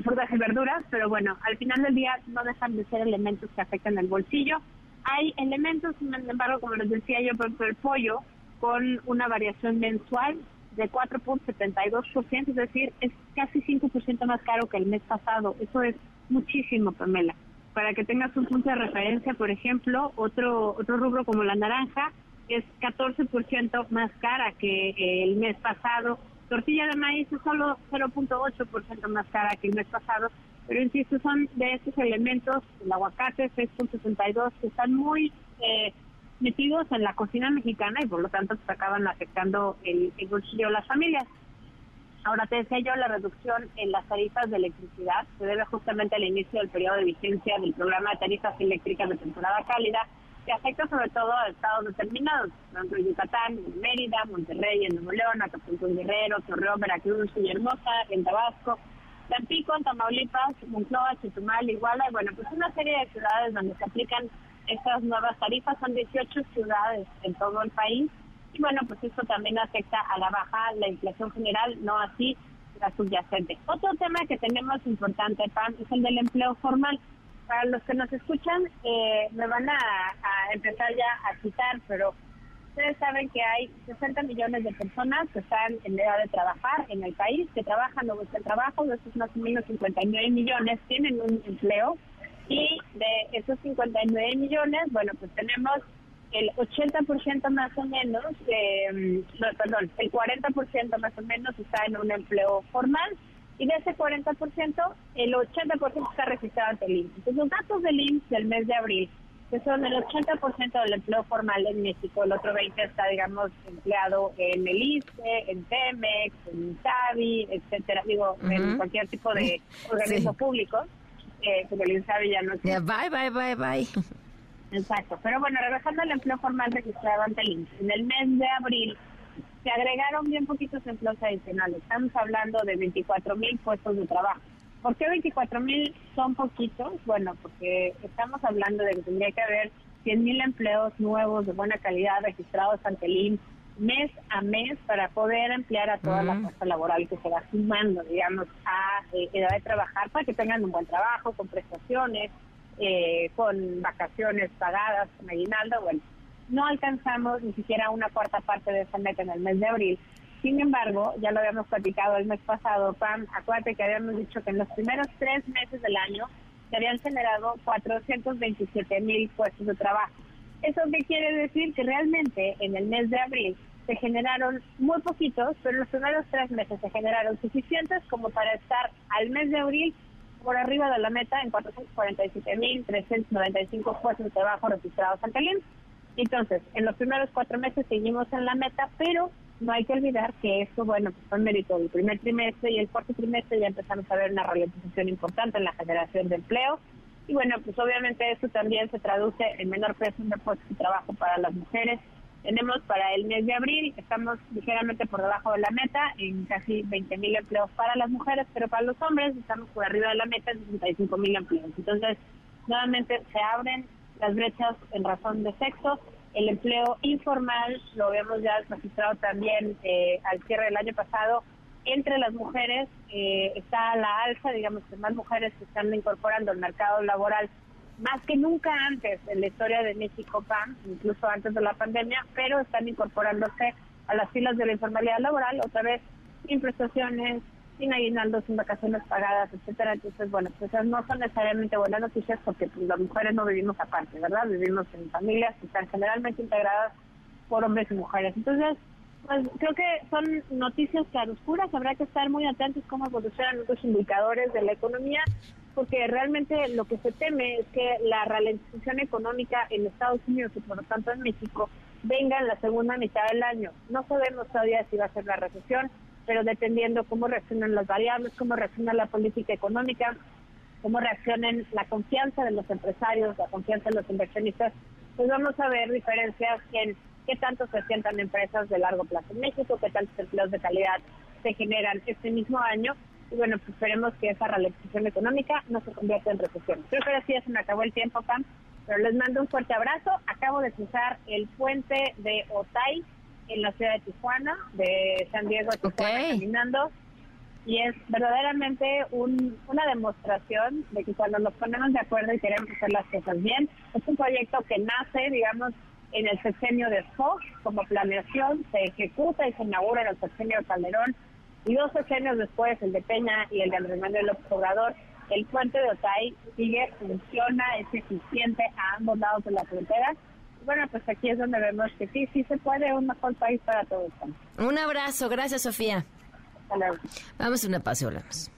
frutas y verduras, pero bueno, al final del día no dejan de ser elementos que afectan el bolsillo. Hay elementos, sin embargo, como les decía yo, por ejemplo, el pollo con una variación mensual de 4.72%, es decir, es casi 5% más caro que el mes pasado. Eso es muchísimo, Pamela para que tengas un punto de referencia, por ejemplo, otro otro rubro como la naranja es 14% más cara que el mes pasado. Tortilla de maíz es solo 0.8% más cara que el mes pasado. Pero insisto, son de estos elementos, el aguacate 6.62, que están muy eh, metidos en la cocina mexicana y por lo tanto pues, acaban afectando el bolsillo de las familias. Ahora te decía yo, la reducción en las tarifas de electricidad se debe justamente al inicio del periodo de vigencia del programa de tarifas eléctricas de temporada cálida, que afecta sobre todo a estados determinados, ejemplo Yucatán, Mérida, Monterrey, en Nuevo León, Acapulco, Guerrero, Torreón, Veracruz, Villahermosa, en Tabasco, Tampico, en Tamaulipas, Moncloa, Chetumal, Iguala, y bueno, pues una serie de ciudades donde se aplican estas nuevas tarifas, son 18 ciudades en todo el país, y bueno, pues eso también afecta a la baja la inflación general, no así la subyacente. Otro tema que tenemos importante, Pam, es el del empleo formal. Para los que nos escuchan, eh, me van a, empezar ya a citar, pero ustedes saben que hay 60 millones de personas que están en edad de trabajar en el país, que trabajan o buscan trabajo, de esos más o menos 59 millones tienen un empleo, y de esos 59 millones, bueno, pues tenemos el 80% más o menos, eh, no, perdón, el 40% más o menos está en un empleo formal y de ese 40%, el 80% está registrado ante el IMSS. Entonces, los datos del IMSS del mes de abril, que son el 80% del empleo formal en México, el otro 20% está, digamos, empleado en el ICE, en Temex, en INSABI, etcétera, digo, en cualquier tipo de organismo público, eh, el INSABI ya no existe. bye, bye, bye, bye. Exacto, pero bueno, regresando al empleo formal registrado ante el INSS, en el mes de abril se agregaron bien poquitos empleos adicionales. Estamos hablando de 24 mil puestos de trabajo. ¿Por qué 24 mil son poquitos? Bueno, porque estamos hablando de que tendría que haber 100 mil empleos nuevos de buena calidad registrados ante el INSS mes a mes para poder emplear a toda la fuerza laboral que se va sumando, digamos, a eh, edad de trabajar para que tengan un buen trabajo, con prestaciones, eh, con vacaciones pagadas, con aguinaldo, bueno, no alcanzamos ni siquiera una cuarta parte de esa meta en el mes de abril. Sin embargo, ya lo habíamos platicado el mes pasado, Pam, acuérdate que habíamos dicho que en los primeros tres meses del año se habían generado 427 mil puestos de trabajo. ¿Eso qué quiere decir? Que realmente en el mes de abril se generaron muy poquitos, pero los primeros tres meses se generaron suficientes como para estar al mes de abril por arriba de la meta en 447.395 puestos de trabajo registrados ante el Entonces, en los primeros cuatro meses seguimos en la meta, pero no hay que olvidar que esto, bueno, pues fue mérito del primer trimestre y el cuarto trimestre ya empezamos a ver una ralentización importante en la generación de empleo y bueno, pues obviamente eso también se traduce en menor presión de puestos de trabajo para las mujeres. Tenemos para el mes de abril, estamos ligeramente por debajo de la meta, en casi 20 mil empleos para las mujeres, pero para los hombres estamos por arriba de la meta en 65 mil empleos. Entonces, nuevamente se abren las brechas en razón de sexo. El empleo informal lo habíamos ya registrado también eh, al cierre del año pasado entre las mujeres eh, está a la alza, digamos que más mujeres se están incorporando al mercado laboral más que nunca antes en la historia de México PAN, incluso antes de la pandemia, pero están incorporándose a las filas de la informalidad laboral, otra vez sin prestaciones, sin aguinaldos, sin vacaciones pagadas, etcétera. Entonces, bueno, pues esas no son necesariamente buenas noticias porque pues, las mujeres no vivimos aparte, ¿verdad? Vivimos en familias que están generalmente integradas por hombres y mujeres. Entonces, pues creo que son noticias claroscuras, habrá que estar muy atentos cómo evolucionan los indicadores de la economía, porque realmente lo que se teme es que la ralentización económica en Estados Unidos y por lo tanto en México venga en la segunda mitad del año. No sabemos todavía si va a ser la recesión, pero dependiendo cómo reaccionan las variables, cómo reacciona la política económica, cómo reaccionen la confianza de los empresarios, la confianza de los inversionistas, pues vamos a ver diferencias en qué tanto se sientan empresas de largo plazo en México, qué tantos empleos de calidad se generan este mismo año. Y bueno, pues esperemos que esa ralentización económica no se convierta en recesión. Creo que ahora sí ya se me acabó el tiempo, Pam, pero les mando un fuerte abrazo. Acabo de cruzar el puente de Otay en la ciudad de Tijuana, de San Diego a Tijuana, caminando. Y es verdaderamente un, una demostración de que cuando nos ponemos de acuerdo y queremos hacer las cosas bien, es un proyecto que nace, digamos, en el sexenio de Fox como planeación, se ejecuta y se inaugura en el sexenio de Calderón y dos sexenios después, el de Peña y el de Andrés Manuel López Obrador, el puente de Otay sigue, funciona, es eficiente a ambos lados de la frontera. Bueno, pues aquí es donde vemos que sí, sí se puede un mejor país para todos. Un abrazo, gracias Sofía. Hasta luego. Vamos a una pausa, hablamos.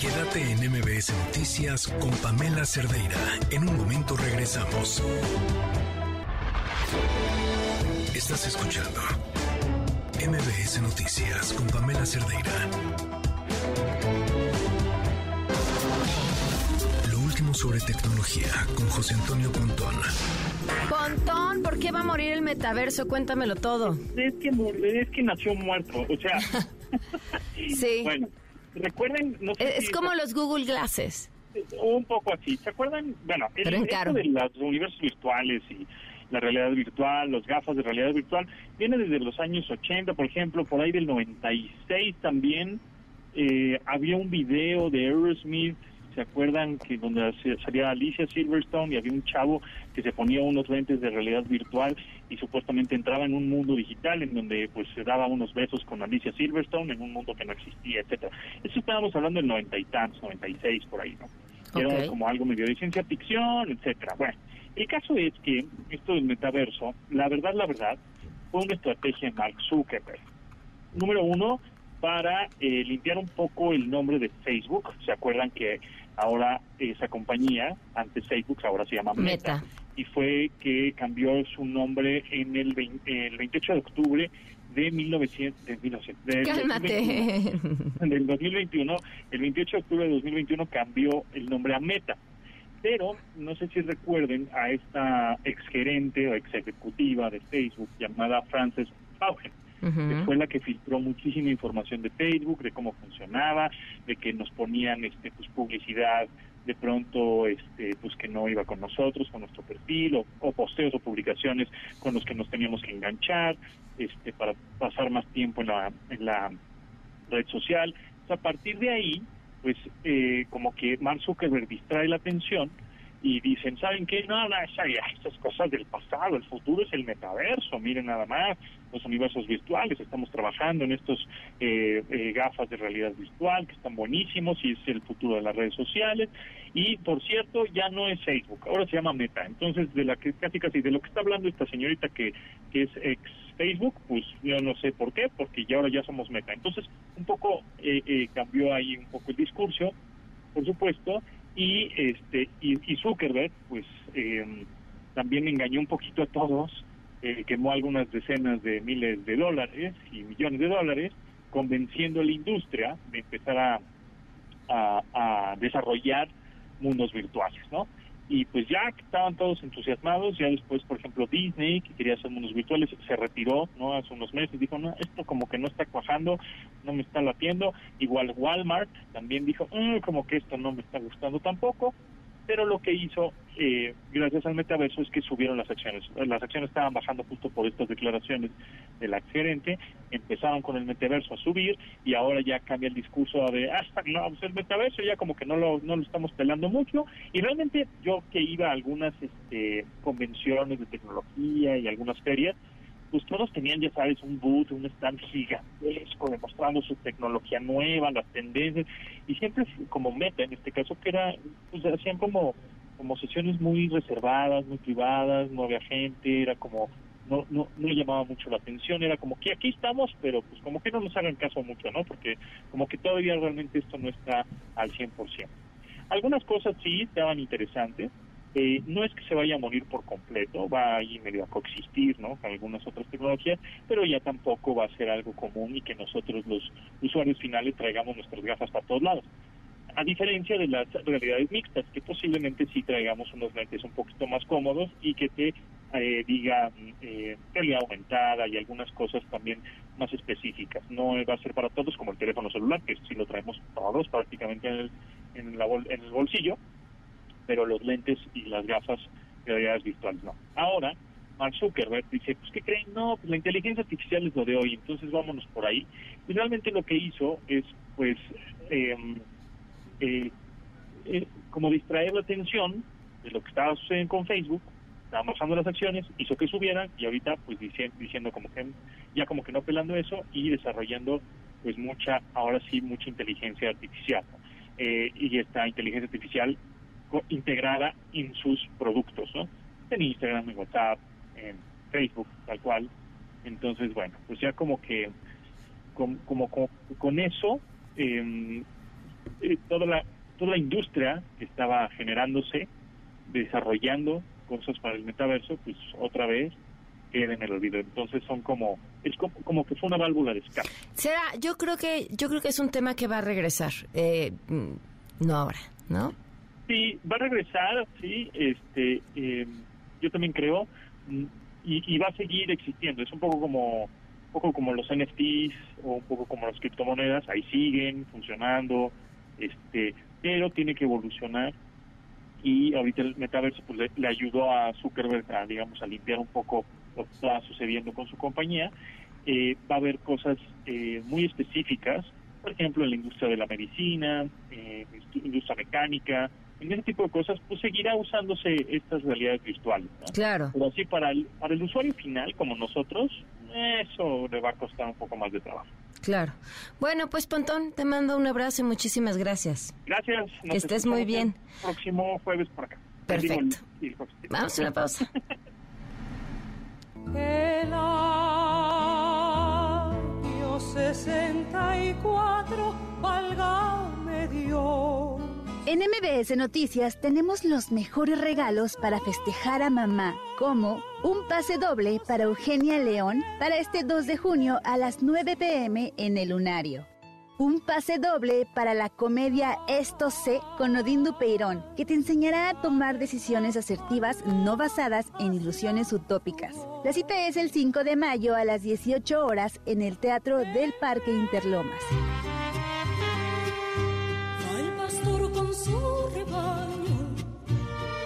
Quédate en MBS Noticias con Pamela Cerdeira. En un momento regresamos. Estás escuchando MBS Noticias con Pamela Cerdeira. Sobre tecnología con José Antonio Pontón. Pontón, ¿por qué va a morir el metaverso? Cuéntamelo todo. Es que, es que nació muerto, o sea... sí. Bueno, recuerden... No sé es si- como los Google Glasses. Un poco así. ¿Se acuerdan? Bueno, el esto caro. de los universos virtuales y la realidad virtual, los gafas de realidad virtual, viene desde los años 80, por ejemplo, por ahí del 96 también. eh, había un video de Aerosmith, ¿se acuerdan? que Donde salía Alicia Silverstone y había un chavo que se ponía unos lentes de realidad virtual y supuestamente entraba en un mundo digital en donde pues se daba unos besos con Alicia Silverstone en un mundo que no existía, etcétera. Eso estábamos hablando del noventa y tantos, 96 por ahí, ¿no? era como algo medio de ciencia ficción, etcétera. Bueno, el caso es que esto del metaverso, la verdad, la verdad, fue una estrategia de Mark Zuckerberg. Número uno, para eh, limpiar un poco el nombre de Facebook. ¿Se acuerdan que ahora esa compañía, antes Facebook, ahora se llama Meta? Meta. Y fue que cambió su nombre en el, 20 el 28 de octubre de 1900, de 1900 de- Cálmate. del 2021, el 28 de octubre de 2021 cambió el nombre a Meta. Pero no sé si recuerden a esta exgerente o ex ejecutiva de Facebook llamada Frances Fue la que filtró muchísima información de Facebook, de cómo funcionaba, de que nos ponían este pues publicidad de pronto este pues que no iba con nosotros con nuestro perfil o, o, posteos o publicaciones con los que nos teníamos que enganchar este para pasar más tiempo en la en la red social. A partir de ahí pues eh, como que Mark Zuckerberg distrae la atención y dicen, ¿saben qué? No, esas cosas del pasado, el futuro es el metaverso, miren nada más, los universos virtuales, estamos trabajando en estos eh, eh, gafas de realidad virtual que están buenísimos y es el futuro de las redes sociales. Y por cierto, ya no es Facebook, ahora se llama Meta. Entonces, de la que casi casi de lo que está hablando esta señorita que, que es ex Facebook, pues yo no sé por qué, porque ya ahora ya somos Meta. Entonces, un poco eh, cambió ahí un poco el discurso, por supuesto, y este y, Zuckerberg pues eh, también engañó un poquito a todos eh, quemó algunas decenas de miles de dólares y millones de dólares convenciendo a la industria de empezar a, a desarrollar mundos virtuales no y pues ya estaban todos entusiasmados, ya después, por ejemplo, Disney, que quería hacer mundos virtuales, se retiró, ¿no? Hace unos meses, dijo, no, esto como que no está cuajando, no me está latiendo, igual Walmart también dijo, mm, como que esto no me está gustando tampoco, pero lo que hizo, eh, gracias al metaverso, es que subieron las acciones. Las acciones estaban bajando justo por estas declaraciones del la gerente, empezaron con el metaverso a subir y ahora ya cambia el discurso de, hasta no, pues el metaverso ya como que no lo, no lo estamos pelando mucho. Y realmente yo que iba a algunas este, convenciones de tecnología y algunas ferias, pues todos tenían, ya sabes, un boot, un stand gigantesco demostrando su tecnología nueva, las tendencias, y siempre como meta, en este caso, que era, pues hacían como, como sesiones muy reservadas, muy privadas, no había gente, era como, no, no, no llamaba mucho la atención, era como que aquí estamos, pero pues como que no nos hagan caso mucho, ¿no? Porque como que todavía realmente esto no está al 100%. Algunas cosas sí estaban interesantes, eh, no es que se vaya a morir por completo, va ahí medio a coexistir ¿no? con algunas otras tecnologías, pero ya tampoco va a ser algo común y que nosotros los usuarios finales traigamos nuestras gafas para todos lados. A diferencia de las realidades mixtas, que posiblemente sí traigamos unos lentes un poquito más cómodos y que te eh, digan eh, realidad aumentada y algunas cosas también más específicas. No va a ser para todos como el teléfono celular, que sí lo traemos todos prácticamente en el, en el bolsillo, pero los lentes y las gafas de realidad virtuales no. Ahora, Mark Zuckerberg dice, pues ¿qué creen? No, pues la inteligencia artificial es lo de hoy, entonces vámonos por ahí. Y realmente lo que hizo es, pues, em, eh, eh, como distraer la atención de lo que estaba sucediendo con Facebook, estaba bajando las acciones, hizo que subieran y ahorita pues diciendo, diciendo como que ya como que no pelando eso y desarrollando pues mucha, ahora sí, mucha inteligencia artificial. Eh, y esta inteligencia artificial integrada en sus productos, ¿no? En Instagram, en WhatsApp, en Facebook, tal cual. Entonces, bueno, pues ya como que con, como, con eso, em, eh, toda la toda la industria que estaba generándose, desarrollando cosas para el metaverso, pues otra vez queda en el olvido. Entonces son como es como, como, que fue una válvula de escape. Será, yo creo que yo creo que es un tema que va a regresar, eh, mm, no ahora, ¿no? Sí, va a regresar, sí, este, eh, yo también creo, mm, y, va a seguir existiendo. Es un poco como un poco como los NFTs o un poco como las criptomonedas, ahí siguen funcionando, este, pero tiene que evolucionar y ahorita el metaverso pues, le, ayudó a Zuckerberg a digamos a limpiar un poco lo que está sucediendo con su compañía. Eh, va a haber cosas eh, muy específicas, por ejemplo en la industria de la medicina, eh, industria mecánica, en ese tipo de cosas, pues seguirá usándose estas realidades virtuales. Claro. Pero así para el, para el usuario final, como nosotros, eso le va a costar un poco más de trabajo. Claro. Bueno, pues Pontón, te mando un abrazo y muchísimas gracias. Gracias. que estés muy bien. próximo jueves por acá. Perfecto. Vamos a una pausa. El año 64, valga Dios en MBS Noticias tenemos los mejores regalos para festejar a mamá, como un pase doble para Eugenia León para este 2 de junio a las 9 pm en el Lunario. un pase doble para la comedia Esto sé con Odín Dupeirón, que te enseñará a tomar decisiones asertivas no basadas en ilusiones utópicas. La cita es el 5 de mayo a las 18 horas en el Teatro del Parque Interlomas. Su rebaño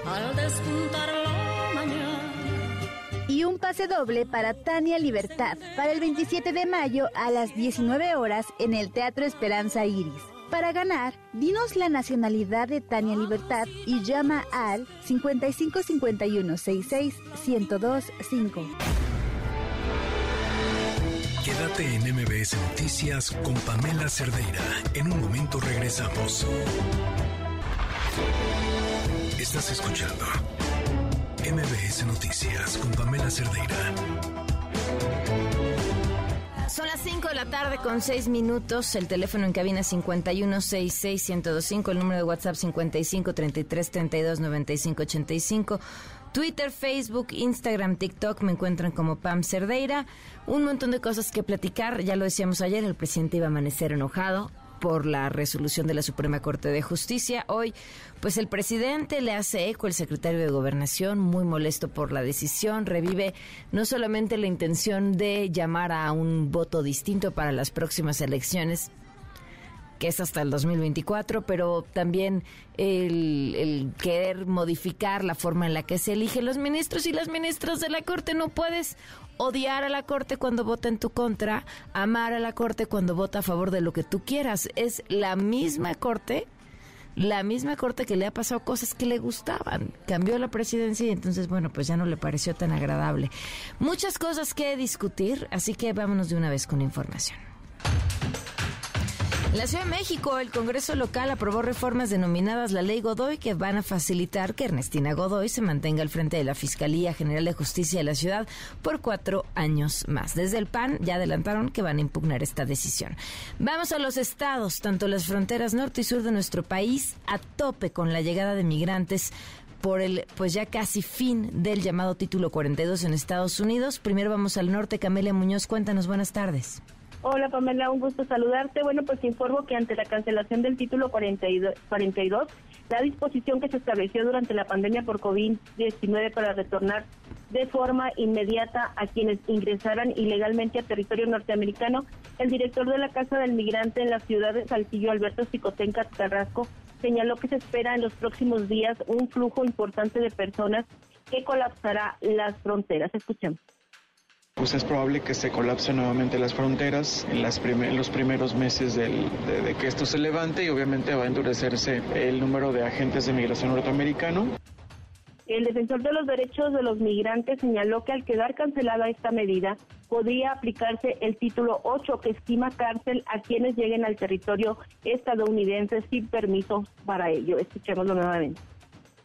al despuntar la mañana. Y un pase doble para Tania Libertad para el 27 de mayo a las 19 horas en el Teatro Esperanza Iris. Para ganar, dinos la nacionalidad de Tania Libertad y llama al 5551 66 1025. Quédate en MBS Noticias con Pamela Cerdeira. En un momento regresamos. Estás escuchando MBS Noticias con Pamela Cerdeira. Son las 5 de la tarde con 6 minutos. El teléfono en cabina 5166125. El número de WhatsApp 5533329585. Twitter, Facebook, Instagram, TikTok me encuentran como Pam Cerdeira. Un montón de cosas que platicar. Ya lo decíamos ayer, el presidente iba a amanecer enojado por la resolución de la Suprema Corte de Justicia. Hoy, pues el presidente le hace eco, el secretario de Gobernación, muy molesto por la decisión, revive no solamente la intención de llamar a un voto distinto para las próximas elecciones, que es hasta el 2024, pero también el, querer modificar la forma en la que se eligen los ministros y las ministras de la Corte. No puedes odiar a la Corte cuando vota en tu contra, amar a la Corte cuando vota a favor de lo que tú quieras. Es la misma Corte, la misma Corte que le ha pasado cosas que le gustaban. Cambió la presidencia y entonces, bueno, pues ya no le pareció tan agradable. Muchas cosas que discutir, así que vámonos de una vez con información. En la Ciudad de México, el Congreso local aprobó reformas denominadas la Ley Godoy que van a facilitar que Ernestina Godoy se mantenga al frente de la Fiscalía General de Justicia de la ciudad por cuatro años más. Desde el PAN ya adelantaron que van a impugnar esta decisión. Vamos a los estados, tanto las fronteras norte y sur de nuestro país, a tope con la llegada de migrantes por el pues ya casi fin del llamado título 42 en Estados Unidos. Primero vamos al norte, Camelia Muñoz, cuéntanos, buenas tardes. Hola Pamela, un gusto saludarte. Bueno, pues informo que ante la cancelación del título 42, 42 la disposición que se estableció durante la pandemia por COVID-19 para retornar de forma inmediata a quienes ingresaran ilegalmente a territorio norteamericano, el director de la Casa del Migrante en la ciudad de Saltillo, Alberto Cicotenca Carrasco, señaló que se espera en los próximos días un flujo importante de personas que colapsará las fronteras. Escuchemos pues es probable que se colapsen nuevamente las fronteras en, las en los primeros meses del, de, de, que esto se levante y obviamente va a endurecerse el número de agentes de migración norteamericano. El defensor de los derechos de los migrantes señaló que al quedar cancelada esta medida, podría aplicarse el título 8 que estima cárcel a quienes lleguen al territorio estadounidense sin permiso para ello. Escuchémoslo nuevamente.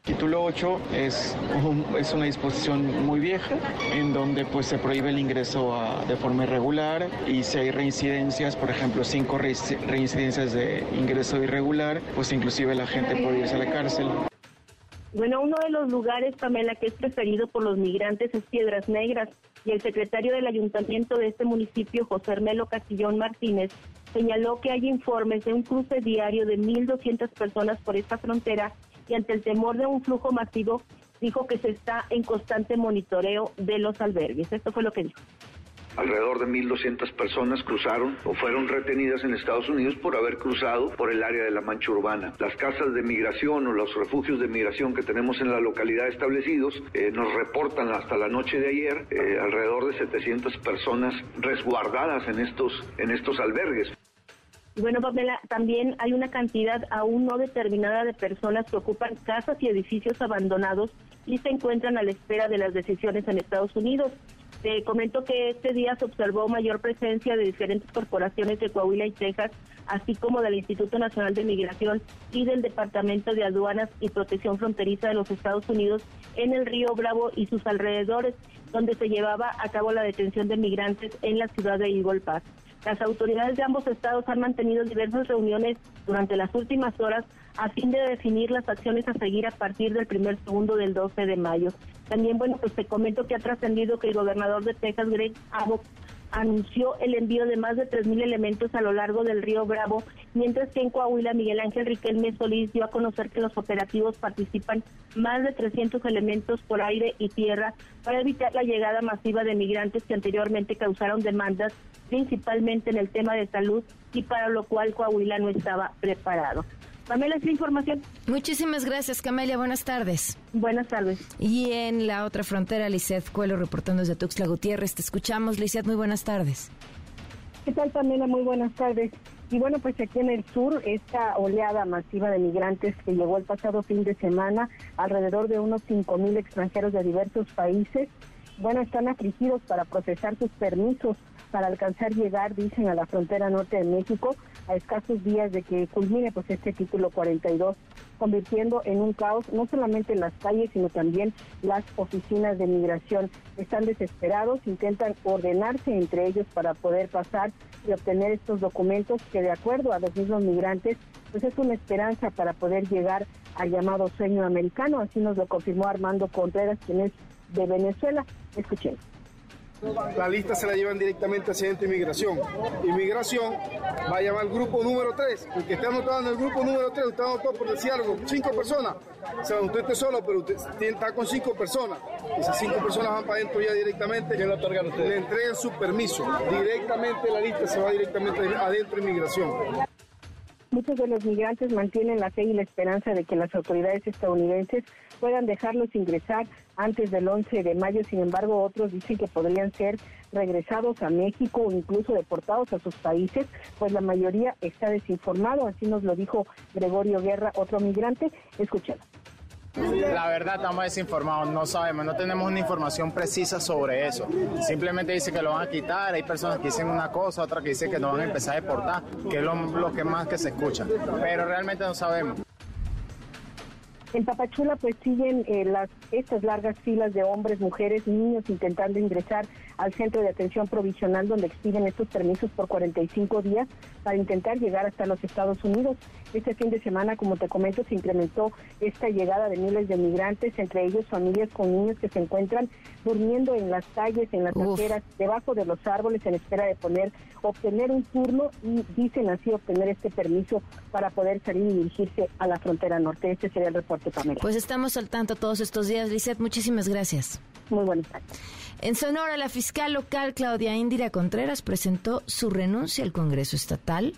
Título 8 es, un, es una disposición muy vieja en donde pues se prohíbe el ingreso a, de forma irregular y si hay reincidencias, por ejemplo, cinco reincidencias de ingreso irregular, pues inclusive la gente puede irse a la cárcel. Bueno, uno de los lugares, Pamela, que es preferido por los migrantes es Piedras Negras y el secretario del ayuntamiento de este municipio, José Hermelo Castillón Martínez, señaló que hay informes de un cruce diario de 1.200 personas por esta frontera y ante el temor de un flujo masivo, dijo que se está en constante monitoreo de los albergues. Esto fue lo que dijo. Alrededor de 1.200 personas cruzaron o fueron retenidas en Estados Unidos por haber cruzado por el área de la mancha urbana. Las casas de migración o los refugios de migración que tenemos en la localidad establecidos eh, nos reportan hasta la noche de ayer eh, alrededor de 700 personas resguardadas en estos, en estos albergues. Bueno, Pamela, también hay una cantidad aún no determinada de personas que ocupan casas y edificios abandonados y se encuentran a la espera de las decisiones en Estados Unidos. Te comento que este día se observó mayor presencia de diferentes corporaciones de Coahuila y Texas, así como del Instituto Nacional de Migración y del Departamento de Aduanas y Protección Fronteriza de los Estados Unidos en el río Bravo y sus alrededores, donde se llevaba a cabo la detención de migrantes en la ciudad de Eagle Pass. Las autoridades de ambos estados han mantenido diversas reuniones durante las últimas horas a fin de definir las acciones a seguir a partir del primer segundo del 12 de mayo. También, bueno, pues te comento que ha trascendido que el gobernador de Texas, Greg Abbott, anunció el envío de más de 3.000 elementos a lo largo del río Bravo, mientras que en Coahuila Miguel Ángel Riquelme Solís dio a conocer que los operativos participan más de 300 elementos por aire y tierra para evitar la llegada masiva de migrantes que anteriormente causaron demandas principalmente en el tema de salud y para lo cual Coahuila no estaba preparado. Pamela, esta información. Muchísimas gracias, Camelia. Buenas tardes. Buenas tardes. Y en la otra frontera, Lisset Cuelo reportando desde Tuxtla Gutiérrez. Te escuchamos, Lisset. Muy buenas tardes. ¿Qué tal, Pamela? Muy buenas tardes. Y bueno, pues aquí en el sur, esta oleada masiva de migrantes que llegó el pasado fin de semana, alrededor de unos 5.000 extranjeros de diversos países, bueno, están afligidos para procesar sus permisos para alcanzar llegar, dicen, a la frontera norte de México a escasos días de que culmine pues este título 42, convirtiendo en un caos no solamente en las calles, sino también las oficinas de migración. Están desesperados, intentan ordenarse entre ellos para poder pasar y obtener estos documentos que de acuerdo a los mismos migrantes, pues es una esperanza para poder llegar al llamado sueño americano, así nos lo confirmó Armando Contreras, quien es de Venezuela. Escuchemos. La lista se la llevan directamente hacia de inmigración. Inmigración va a llamar al grupo número 3. El que esté anotado en el grupo número 3, usted anotó por decir algo, cinco personas. O sea, usted está solo, pero usted está con cinco personas. Esas cinco personas van para adentro ya directamente. ¿Qué le otorgan usted? Le entregan su permiso. Directamente la lista se va directamente adentro de inmigración. Muchos de los migrantes mantienen la fe y la esperanza de que las autoridades estadounidenses puedan dejarlos ingresar antes del 11 de mayo. Sin embargo, otros dicen que podrían ser regresados a México o incluso deportados a sus países, pues la mayoría está desinformado. Así nos lo dijo Gregorio Guerra, otro migrante. Escuchemos. La verdad estamos desinformados, no sabemos, no tenemos una información precisa sobre eso. Simplemente dice que lo van a quitar, hay personas que dicen una cosa, otras que dicen que no van a empezar a deportar, que es lo, que más que se escucha, pero realmente no sabemos. En Papachula pues siguen eh, las estas largas filas de hombres, mujeres, niños intentando ingresar al centro de atención provisional donde expiden estos permisos por 45 días para intentar llegar hasta los Estados Unidos. Este fin de semana, como te comento, se incrementó esta llegada de miles de migrantes, entre ellos familias con niños que se encuentran durmiendo en las calles, en las aceras, debajo de los árboles en espera de poner, obtener un turno y dicen así obtener este permiso para poder salir y dirigirse a la frontera norte. Este sería el reporte, Pamela. Pues estamos al tanto todos estos días, Lizeth. Muchísimas gracias. Muy buenas tardes. En Sonora, la fiscal local Claudia Indira Contreras presentó su renuncia al Congreso Estatal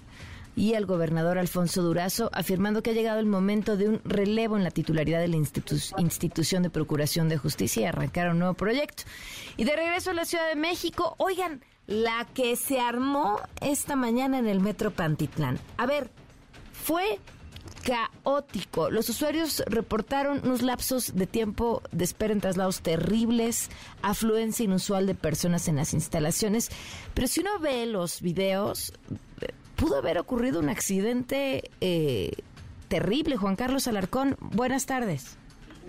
y al gobernador Alfonso Durazo, afirmando que ha llegado el momento de un relevo en la titularidad de la institución de Procuración de Justicia y arrancar un nuevo proyecto. Y de regreso a la Ciudad de México, oigan, la que se armó esta mañana en el Metro Pantitlán. A ver, fue caótico. Los usuarios reportaron unos lapsos de tiempo de espera en traslados terribles, afluencia inusual de personas en las instalaciones. Pero si uno ve los videos, pudo haber ocurrido un accidente eh, terrible. Juan Carlos Alarcón, buenas tardes.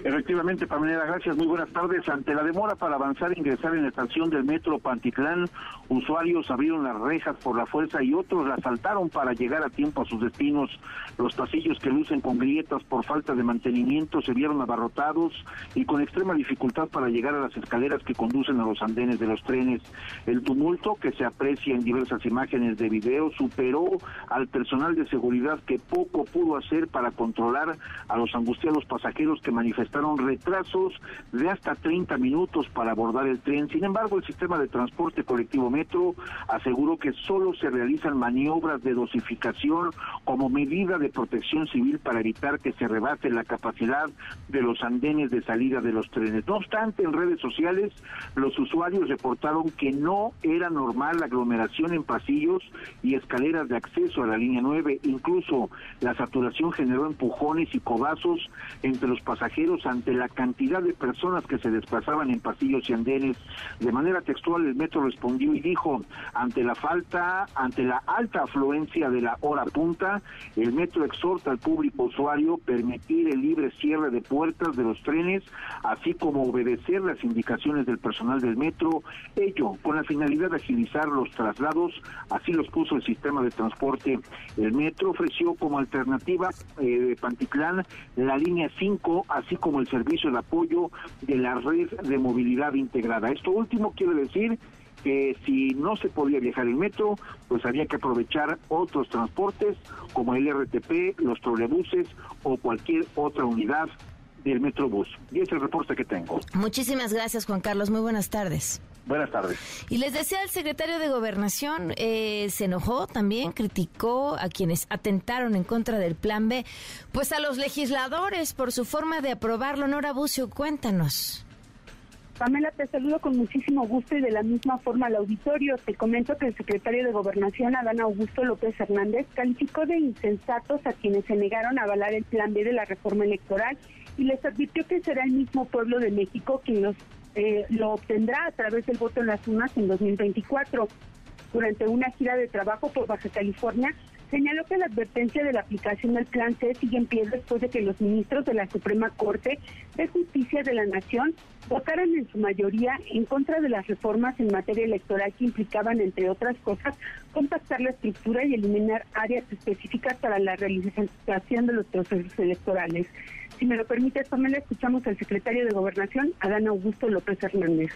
Efectivamente, Pamela, gracias. Muy buenas tardes. Ante la demora para avanzar e ingresar en la estación del metro Pantitlán, usuarios abrieron las rejas por la fuerza y otros las saltaron para llegar a tiempo a sus destinos. Los pasillos que lucen con grietas por falta de mantenimiento se vieron abarrotados y con extrema dificultad para llegar a las escaleras que conducen a los andenes de los trenes. El tumulto que se aprecia en diversas imágenes de video superó al personal de seguridad que poco pudo hacer para controlar a los angustiados pasajeros que manifestaron retrasos de hasta 30 minutos para abordar el tren. Sin embargo, el sistema de transporte colectivo Metro aseguró que solo se realizan maniobras de dosificación como medida de protección civil para evitar que se rebate la capacidad de los andenes de salida de los trenes. No obstante, en redes sociales los usuarios reportaron que no era normal la aglomeración en pasillos y escaleras de acceso a la línea 9. Incluso la saturación generó empujones y codazos entre los pasajeros ante la cantidad de personas que se desplazaban en pasillos y andenes. De manera textual, el metro respondió dijo, ante la falta, ante la alta afluencia de la hora punta, el metro exhorta al público usuario permitir el libre cierre de puertas de los trenes, así como obedecer las indicaciones del personal del metro, ello con la finalidad de agilizar los traslados, así los puso el sistema de transporte. El metro ofreció como alternativa eh, de Pantitlán la línea 5, así como el servicio de apoyo de la red de movilidad integrada. Esto último quiere decir que si no se podía viajar en metro, pues había que aprovechar otros transportes como el RTP, los trolebuses o cualquier otra unidad del Metrobús. Y es el reporte que tengo. Muchísimas gracias, Juan Carlos. Muy buenas tardes. Buenas tardes. Y les decía el secretario de Gobernación, eh, se enojó también, criticó a quienes atentaron en contra del Plan B, pues a los legisladores por su forma de aprobarlo. Nora Bucio, cuéntanos. Pamela, te saludo con muchísimo gusto y de la misma forma al auditorio. Te comento que el secretario de Gobernación, Adán Augusto López Hernández, calificó de insensatos a quienes se negaron a avalar el plan B de la reforma electoral y les advirtió que será el mismo pueblo de México quien los, eh, lo obtendrá a través del voto en las urnas en 2024. Durante una gira de trabajo por Baja California, señaló que la advertencia de la aplicación del Plan C sigue en pie después de que los ministros de la Suprema Corte de Justicia de la Nación votaran en su mayoría en contra de las reformas en materia electoral que implicaban, entre otras cosas, compactar la estructura y eliminar áreas específicas para la realización de los procesos electorales. Si me lo permite, Pamela, escuchamos al secretario de Gobernación, Adán Augusto López Hernández.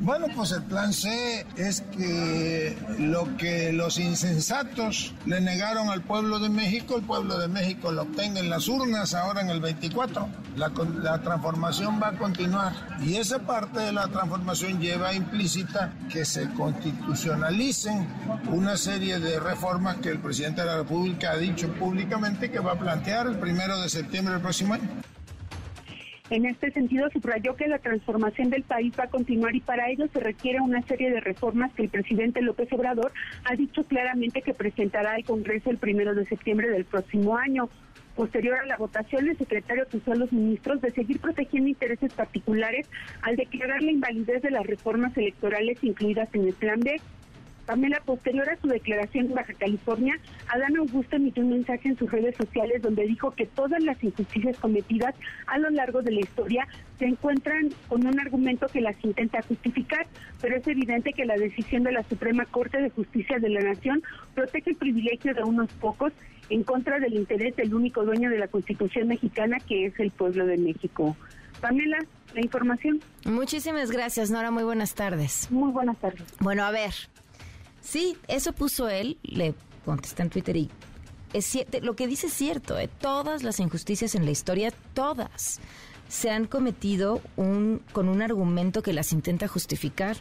Bueno, pues el plan C es que lo que los insensatos le negaron al pueblo de México, el pueblo de México lo obtenga en las urnas ahora en el 24. La, la transformación va a continuar y esa parte de la transformación lleva implícita que se constitucionalicen una serie de reformas que el presidente de la República ha dicho públicamente que va a plantear el primero de septiembre del próximo año. En este sentido, subrayó que la transformación del país va a continuar y para ello se requiere una serie de reformas que el presidente López Obrador ha dicho claramente que presentará al Congreso el primero de septiembre del próximo año. Posterior a la votación, el secretario acusó a los ministros de seguir protegiendo intereses particulares al declarar la invalidez de las reformas electorales incluidas en el Plan B Pamela, posterior a su declaración en Baja California, Adán Augusto emitió un mensaje en sus redes sociales donde dijo que todas las injusticias cometidas a lo largo de la historia se encuentran con un argumento que las intenta justificar, pero es evidente que la decisión de la Suprema Corte de Justicia de la Nación protege el privilegio de unos pocos en contra del interés del único dueño de la Constitución mexicana, que es el pueblo de México. Pamela, la información. Muchísimas gracias, Nora. Muy buenas tardes. Muy buenas tardes. Bueno, a ver, Sí, eso puso él, le contesté en Twitter y es lo que dice es cierto, eh, todas las injusticias en la historia, todas, se han cometido un, con un argumento que las intenta justificar,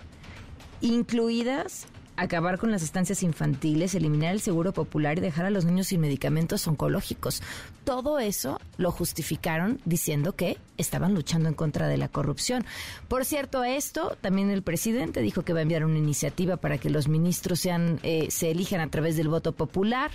incluidas acabar con las estancias infantiles, eliminar el seguro popular y dejar a los niños sin medicamentos oncológicos. Todo eso lo justificaron diciendo que estaban luchando en contra de la corrupción. Por cierto, esto también el presidente dijo que va a enviar una iniciativa para que los ministros sean eh, se elijan a través del voto popular.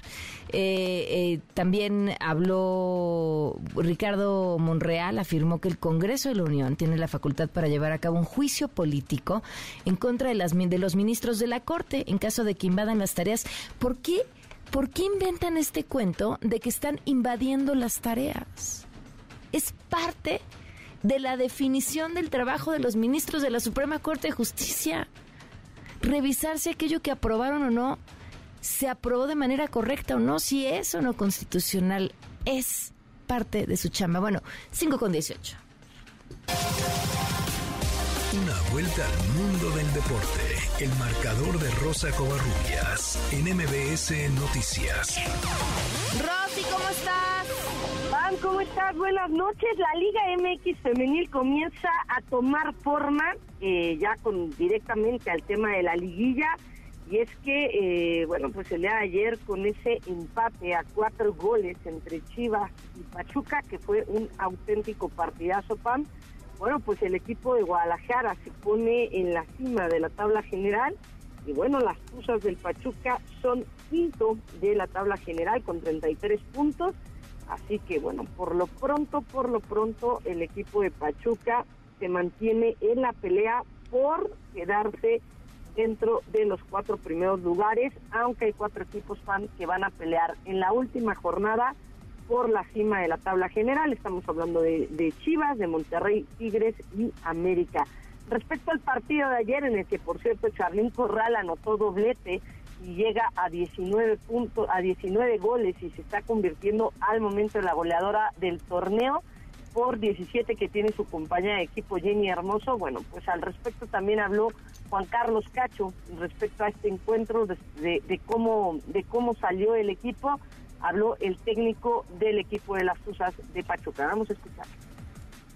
Eh, eh, también habló Ricardo Monreal, afirmó que el Congreso de la Unión tiene la facultad para llevar a cabo un juicio político en contra de los ministros de la Corte en caso de que invadan las tareas. ¿Por qué? ¿Por qué inventan este cuento de que están invadiendo las tareas? Es parte de la definición del trabajo de los ministros de la Suprema Corte de Justicia. Revisar si aquello que aprobaron o no se aprobó de manera correcta o no, si es o no constitucional. Es parte de su chamba. Bueno, 5 con 18. Vuelta al mundo del deporte. El marcador de Rosa Covarrubias en MBS Noticias. Rosy, ¿cómo estás? Pam, ¿cómo estás? Buenas noches. La Liga MX Femenil comienza a tomar forma eh, ya con directamente al tema de la liguilla. Y es que, eh, bueno, pues el día de ayer con ese empate a cuatro goles entre Chivas y Pachuca, que fue un auténtico partidazo, Pam, bueno, pues el equipo de Guadalajara se pone en la cima de la tabla general y bueno, las Tuzas del Pachuca son quinto de la tabla general con 33 puntos. Así que bueno, por lo pronto, por lo pronto, el equipo de Pachuca se mantiene en la pelea por quedarse dentro de los cuatro primeros lugares, aunque hay cuatro equipos fan que van a pelear en la última jornada por la cima de la tabla general. Estamos hablando de, Chivas, de Monterrey, Tigres y América. Respecto al partido de ayer, en el que por cierto Charlín Corral anotó doblete y llega a 19 puntos, a 19 goles y se está convirtiendo al momento en la goleadora del torneo. por 17 que tiene su compañera de equipo Jenny Hermoso. Bueno, pues al respecto también habló Juan Carlos Cacho respecto a este encuentro de, de cómo de cómo salió el equipo. Habló el técnico del equipo de las Tuzas de Pachuca. Vamos a escuchar.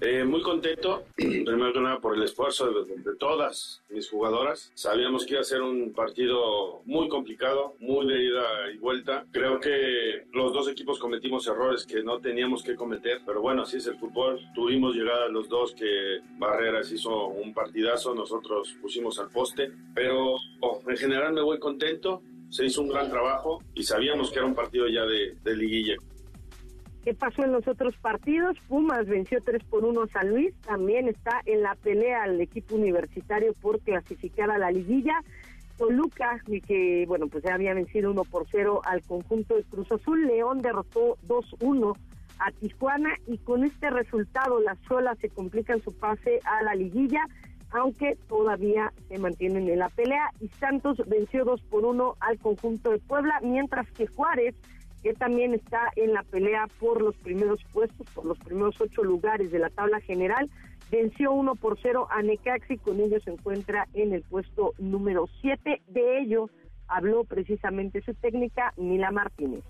Eh, muy contento, primero que nada por el esfuerzo de, todas mis jugadoras. Sabíamos que iba a ser un partido muy complicado, muy de ida y vuelta. Creo que los dos equipos cometimos errores que no teníamos que cometer, pero bueno, así es el fútbol. Tuvimos llegada los dos que Barreras hizo un partidazo, nosotros pusimos al poste, pero oh, en general me voy contento. Se hizo un gran trabajo y sabíamos que era un partido ya de, liguilla. ¿Qué pasó en los otros partidos? Pumas venció 3 por 1 a San Luis. También está en la pelea el equipo universitario por clasificar a la liguilla. Toluca, que bueno, pues ya había vencido 1 por 0 al conjunto de Cruz Azul. León derrotó 2-1 a Tijuana y con este resultado las solas se complican su pase a la liguilla, aunque todavía se mantienen en la pelea. Y Santos venció 2 por 1 al conjunto de Puebla, mientras que Juárez que también está en la pelea por los primeros puestos, por los primeros ocho lugares de la tabla general. Venció 1 por 0 a Necaxi, con ello se encuentra en el puesto número 7. De ello habló precisamente su técnica, Mila Martínez.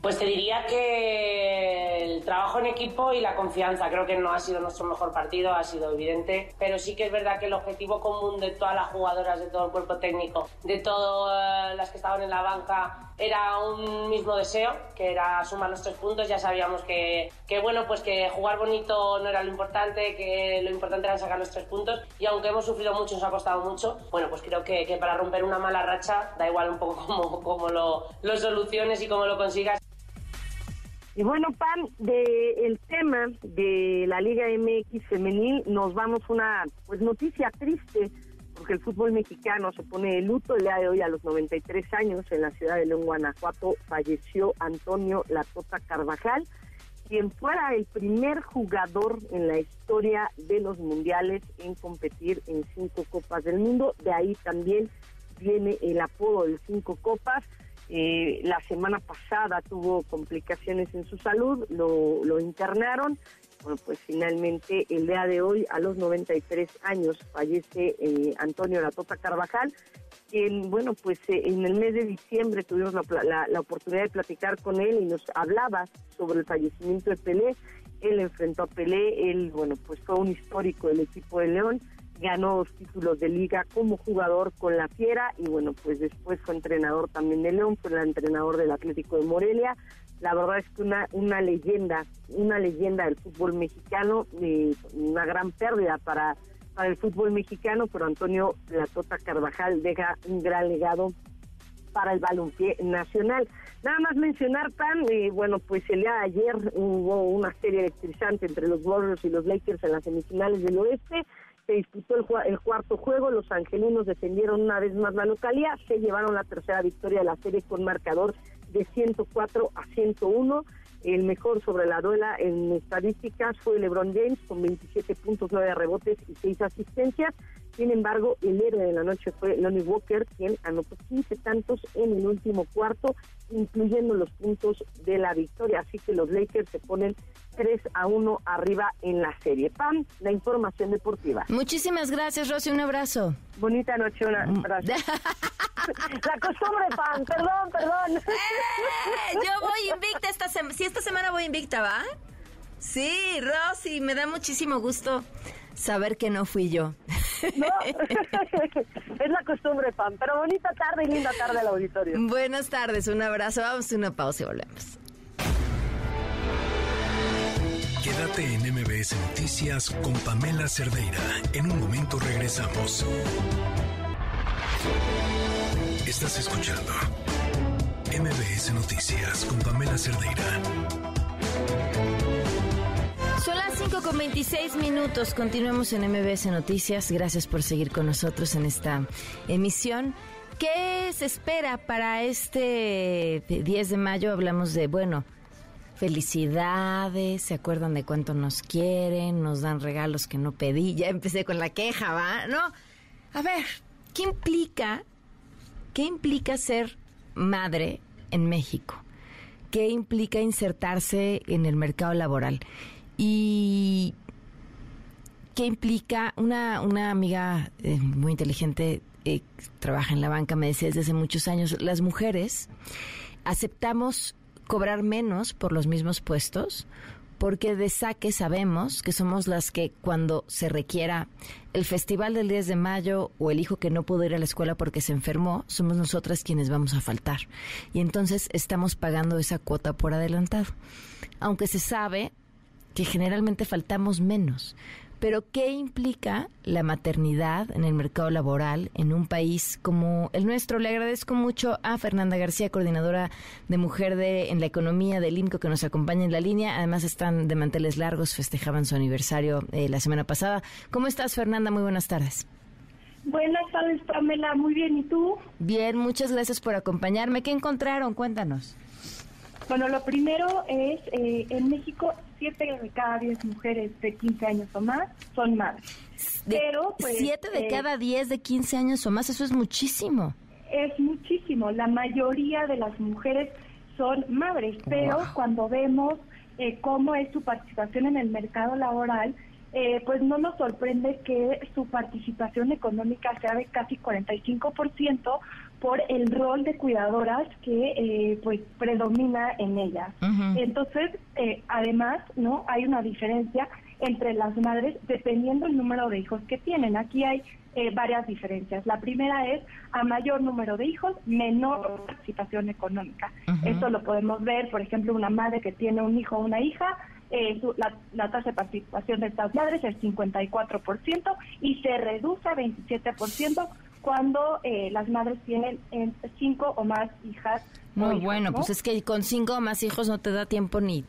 Pues te diría que el trabajo en equipo y la confianza. Creo que no ha sido nuestro mejor partido, ha sido evidente, pero sí que es verdad que el objetivo común de todas las jugadoras, de todo el cuerpo técnico, de todas las que estaban en la banca, era un mismo deseo, que era sumar los tres puntos. Ya sabíamos que, que bueno, pues que jugar bonito no era lo importante, que lo importante era sacar los tres puntos. Y aunque hemos sufrido mucho, nos ha costado mucho, bueno, pues creo que, para romper una mala racha, da igual un poco cómo, cómo lo soluciones y cómo lo consigas. Y bueno, Pan, de el tema de la Liga MX femenil nos vamos una pues noticia triste porque el fútbol mexicano se pone de luto el día de hoy a los 93 años en la ciudad de León, Guanajuato, falleció Antonio Latota Carvajal, quien fuera el primer jugador en la historia de los mundiales en competir en cinco copas del mundo. De ahí también viene el apodo de cinco copas. Eh, la semana pasada tuvo complicaciones en su salud, lo, lo internaron. Bueno, pues finalmente el día de hoy, a los 93 años, fallece eh, Antonio Latota Carvajal, quien, bueno, pues eh, en el mes de diciembre tuvimos la, la, oportunidad de platicar con él y nos hablaba sobre el fallecimiento de Pelé. Él enfrentó a Pelé, él, bueno, pues fue un histórico del equipo de León ganó dos títulos de liga como jugador con la Fiera y bueno, pues después fue entrenador también de León, fue el entrenador del Atlético de Morelia. La verdad es que una, una leyenda, una leyenda del fútbol mexicano, eh, una gran pérdida para, para el fútbol mexicano, pero Antonio Latota Carvajal deja un gran legado para el balompié nacional. Nada más mencionar, tan eh, bueno, pues el día de ayer hubo una serie electrizante entre los Warriors y los Lakers en las semifinales del oeste se disputó el, cuarto juego, los angelinos defendieron una vez más la localidad, se llevaron la tercera victoria de la serie con marcador de 104 a 101. El mejor sobre la duela en estadísticas fue LeBron James con 27 puntos, 9 rebotes y 6 asistencias. Sin embargo, el héroe de la noche fue Lonnie Walker, quien anotó 15 tantos en el último cuarto, incluyendo los puntos de la victoria. Así que los Lakers se ponen 3 a 1 arriba en la serie. Pam, la información deportiva. Muchísimas gracias, Rosy. Un abrazo. Bonita noche, un mm. abrazo. la costumbre, Pam. Perdón, perdón. ¡Eh! Yo voy invicta esta semana. Si esta semana voy invicta, ¿va? Sí, Rosy, me da muchísimo gusto saber que no fui yo. No, es la costumbre, Pam. Pero bonita tarde y linda tarde al auditorio. Buenas tardes, un abrazo. Vamos a una pausa y volvemos. Quédate en MBS Noticias con Pamela Cerdeira. En un momento regresamos. Estás escuchando MBS Noticias con Pamela Cerdeira. Son las 5 con 26 minutos. Continuemos en MBS Noticias. Gracias por seguir con nosotros en esta emisión. ¿Qué se espera para este 10 de mayo? Hablamos de, bueno, felicidades, se acuerdan de cuánto nos quieren, nos dan regalos que no pedí. Ya empecé con la queja, ¿va? No. A ver, ¿qué implica, qué implica ser madre en México? ¿Qué implica insertarse en el mercado laboral? Y ¿qué implica una, una amiga eh, muy inteligente eh, trabaja en la banca, me decía desde hace muchos años, las mujeres aceptamos cobrar menos por los mismos puestos porque de saque sabemos que somos las que cuando se requiera el festival del 10 de mayo o el hijo que no pudo ir a la escuela porque se enfermó, somos nosotras quienes vamos a faltar. Y entonces estamos pagando esa cuota por adelantado. Aunque se sabe que generalmente faltamos menos. Pero ¿qué implica la maternidad en el mercado laboral en un país como el nuestro? Le agradezco mucho a Fernanda García, coordinadora de Mujer de, en la Economía del INCO, que nos acompaña en la línea. Además están de manteles largos, festejaban su aniversario eh, la semana pasada. ¿Cómo estás, Fernanda? Muy buenas tardes. Buenas tardes, Pamela. Muy bien, ¿y tú? Bien, muchas gracias por acompañarme. ¿Qué encontraron? Cuéntanos. Bueno, lo primero es, eh, en México, 7 de cada 10 mujeres de 15 años o más son madres. Pero, pues, 7 de eh, cada 10 de 15 años o más, eso es muchísimo. Es muchísimo. La mayoría de las mujeres son madres, pero cuando vemos eh, cómo es su participación en el mercado laboral, eh, pues no nos sorprende que su participación económica sea de casi 45% por el rol de cuidadoras que eh, pues predomina en ellas. Entonces, eh, además, no hay una diferencia entre las madres dependiendo el número de hijos que tienen. Aquí hay varias diferencias. La primera es a mayor número de hijos, menor participación económica. Esto lo podemos ver, por ejemplo, una madre que tiene un hijo o una hija eh, la, tasa de participación de estas madres es 54% y se reduce a 27% cuando eh, las madres tienen cinco o más hijas. Muy bueno, pues es que con cinco o más hijos no te da tiempo ni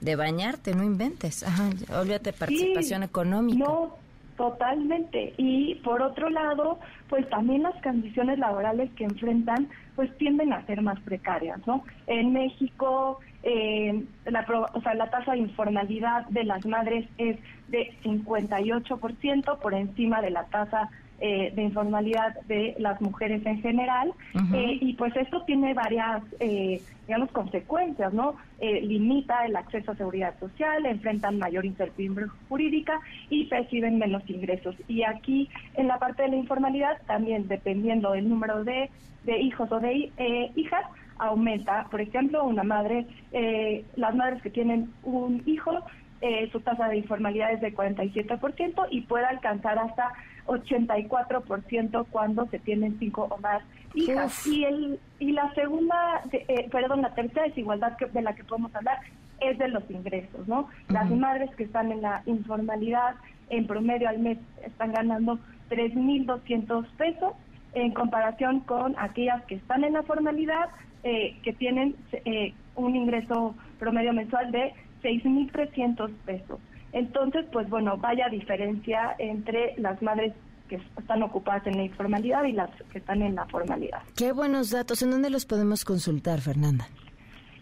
de bañarte, no inventes. Ajá, olvídate participación económica. No, totalmente. Y por otro lado, pues también las condiciones laborales que enfrentan, pues tienden a ser más precarias, ¿no? En México eh, la, o sea, la tasa de informalidad de las madres es de 58% por encima de la tasa eh, de informalidad de las mujeres en general eh, y pues esto tiene varias eh, digamos consecuencias no limita el acceso a seguridad social enfrentan mayor incertidumbre jurídica y perciben menos ingresos. Y aquí en la parte de la informalidad también dependiendo del número de, de hijos o de hijas aumenta. Por ejemplo, una madre, eh, las madres que tienen un hijo, eh, su tasa de informalidad es de 47% y puede alcanzar hasta 84% cuando se tienen cinco o más hijas. Y el y la segunda, eh, perdón, la tercera desigualdad que, de la que podemos hablar es de los ingresos, ¿no? Las madres que están en la informalidad en promedio al mes están ganando 3.200 pesos en comparación con aquellas que están en la formalidad eh, que tienen eh, un ingreso promedio mensual de 6.300 pesos. Entonces, pues bueno, vaya diferencia entre las madres que están ocupadas en la informalidad y las que están en la formalidad. Qué buenos datos. ¿En dónde los podemos consultar, Fernanda?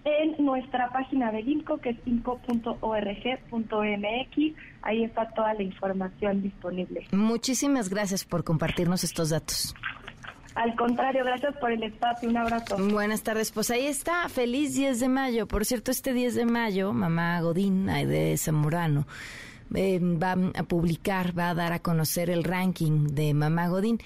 En nuestra página del INCO, que es inco.org.mx. Ahí está toda la información disponible. Muchísimas gracias por compartirnos estos datos. Al contrario, gracias por el espacio. Un abrazo. Buenas tardes. Pues ahí está. Feliz 10 de mayo. Por cierto, este 10 de mayo, mamá Godín de Zamorano. Eh, va a publicar, va a dar a conocer el ranking de Mamá Godín.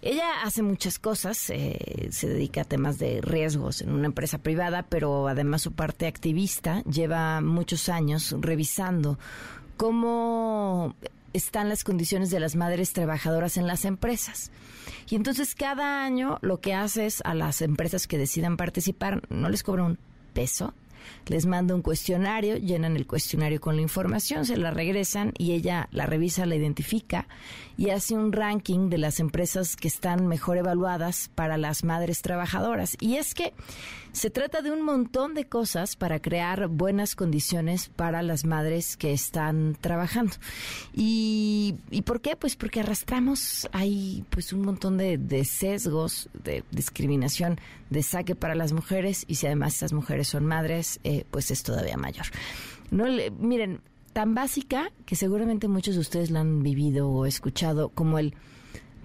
Ella hace muchas cosas, eh, se dedica a temas de riesgos en una empresa privada, pero además su parte activista lleva muchos años revisando cómo están las condiciones de las madres trabajadoras en las empresas. Y entonces cada año lo que hace es a las empresas que decidan participar, no les cobra un peso, les manda un cuestionario, llenan el cuestionario con la información, se la regresan y ella la revisa, la identifica y hace un ranking de las empresas que están mejor evaluadas para las madres trabajadoras. Y es que se trata de un montón de cosas para crear buenas condiciones para las madres que están trabajando. ¿Y, por qué? Pues porque arrastramos ahí pues un montón de, sesgos, de discriminación, de saque para las mujeres y si además esas mujeres son madres, eh, pues es todavía mayor. No, miren, tan básica que seguramente muchos de ustedes la han vivido o escuchado como el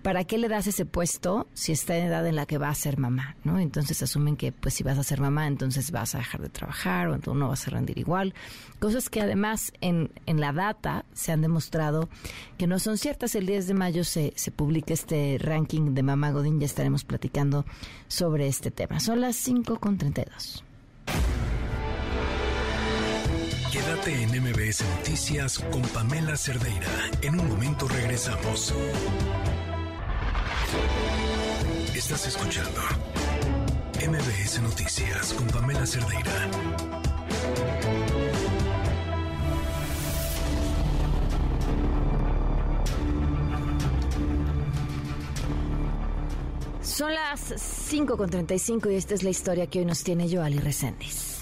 ¿para qué le das ese puesto si está en edad en la que va a ser mamá? ¿no? Entonces asumen que pues si vas a ser mamá, entonces vas a dejar de trabajar o entonces no vas a rendir igual. Cosas que además en, en la data se han demostrado que no son ciertas. El 10 de mayo se, se publica este ranking de Mamá Godín, ya estaremos platicando sobre este tema. Son las 5 con 32. Quédate en MBS Noticias con Pamela Cerdeira. En un momento regresamos. Estás escuchando MBS Noticias con Pamela Cerdeira. Son las 5.35 y esta es la historia que hoy nos tiene Joali Reséndiz.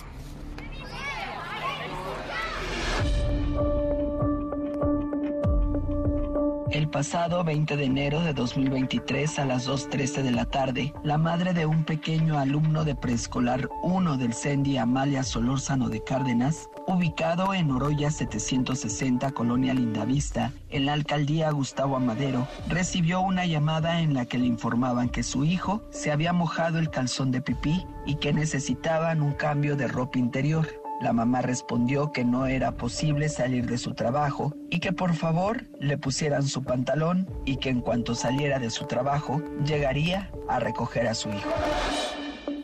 El pasado 20 de enero de 2023 a las 2.13 de la tarde, la madre de un pequeño alumno de preescolar 1 del CENDI Amalia Solórzano de Cárdenas, ubicado en Oroya 760, Colonia Lindavista, en la alcaldía Gustavo Amadero, recibió una llamada en la que le informaban que su hijo se había mojado el calzón de pipí y que necesitaban un cambio de ropa interior. La mamá respondió que no era posible salir de su trabajo y que por favor le pusieran su pantalón y que en cuanto saliera de su trabajo llegaría a recoger a su hijo.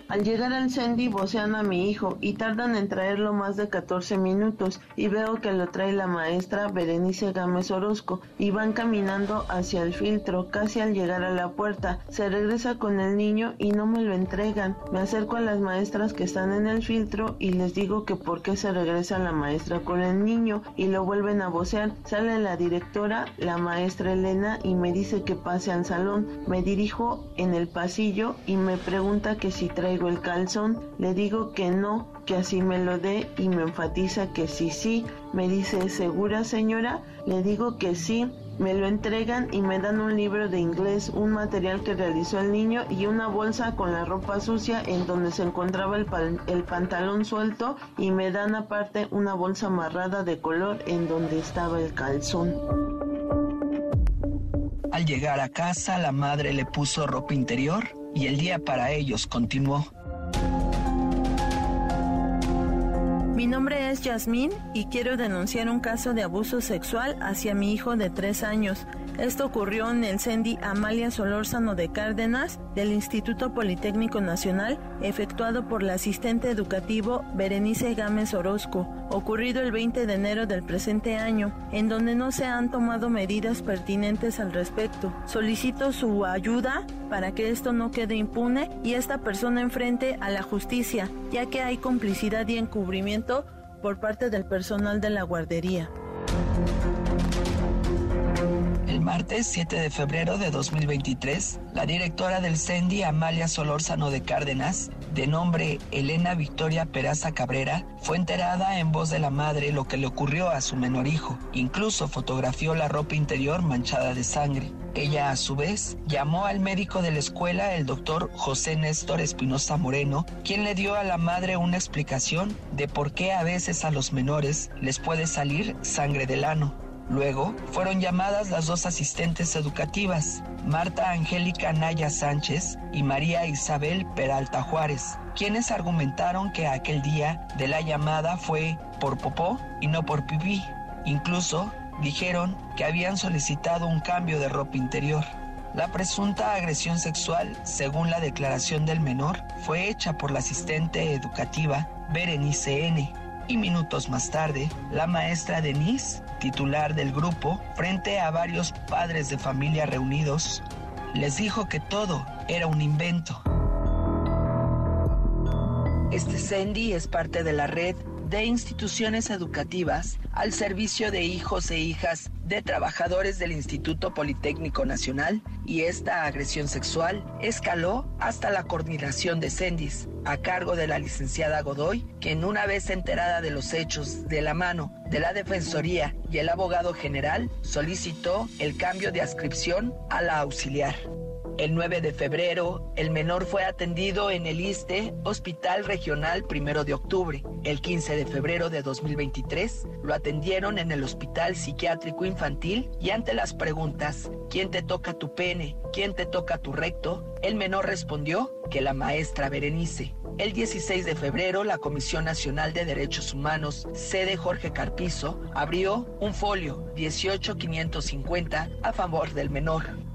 Al llegar al Sandy vocean a mi hijo y tardan en traerlo más de 14 minutos y veo que lo trae la maestra Berenice Gámez Orozco y van caminando hacia el filtro casi al llegar a la puerta. Se regresa con el niño y no me lo entregan. Me acerco a las maestras que están en el filtro y les digo que por qué se regresa la maestra con el niño y lo vuelven a vocear. Sale la directora, la maestra Elena y me dice que pase al salón. Me dirijo en el pasillo y me pregunta que si traigo el calzón, le digo que no, que así me lo dé y me enfatiza que sí, sí. Me dice, ¿segura señora? Le digo que sí. Me lo entregan y me dan un libro de inglés, un material que realizó el niño y una bolsa con la ropa sucia en donde se encontraba el, el pantalón suelto y me dan aparte una bolsa amarrada de color en donde estaba el calzón. Al llegar a casa, la madre le puso ropa interior y el día para ellos continuó. Mi nombre es Yasmín y quiero denunciar un caso de abuso sexual hacia mi hijo de tres años. Esto ocurrió en el CENDI Amalia Solórzano de Cárdenas del Instituto Politécnico Nacional, efectuado por la asistente educativo Berenice Gámez Orozco, ocurrido el 20 de enero del presente año, en donde no se han tomado medidas pertinentes al respecto. Solicito su ayuda para que esto no quede impune y esta persona enfrente a la justicia, ya que hay complicidad y encubrimiento por parte del personal de la guardería martes 7 de febrero de 2023, la directora del CENDI, Amalia Solórzano de Cárdenas, de nombre Elena Victoria Peraza Cabrera, fue enterada en voz de la madre lo que le ocurrió a su menor hijo. Incluso fotografió la ropa interior manchada de sangre. Ella, a su vez, llamó al médico de la escuela, el doctor José Néstor Espinosa Moreno, quien le dio a la madre una explicación de por qué a veces a los menores les puede salir sangre del ano. Luego fueron llamadas las dos asistentes educativas, Marta Angélica Naya Sánchez y María Isabel Peralta Juárez, quienes argumentaron que aquel día de la llamada fue por popó y no por pipí. Incluso dijeron que habían solicitado un cambio de ropa interior. La presunta agresión sexual, según la declaración del menor, fue hecha por la asistente educativa Berenice N. Y minutos más tarde, la maestra Denise titular del grupo, frente a varios padres de familia reunidos, les dijo que todo era un invento. Este Sendy es parte de la red de instituciones educativas al servicio de hijos e hijas de trabajadores del Instituto Politécnico Nacional y esta agresión sexual escaló hasta la coordinación de Sendis a cargo de la licenciada Godoy, quien una vez enterada de los hechos de la mano de la Defensoría y el abogado general solicitó el cambio de adscripción a la auxiliar. El 9 de febrero, el menor fue atendido en el ISTE, Hospital Regional Primero de Octubre. El 15 de febrero de 2023, lo atendieron en el Hospital Psiquiátrico Infantil y ante las preguntas, ¿quién te toca tu pene? ¿Quién te toca tu recto? El menor respondió que la maestra Berenice. El 16 de febrero, la Comisión Nacional de Derechos Humanos, sede Jorge Carpizo, abrió un folio 18550 a favor del menor.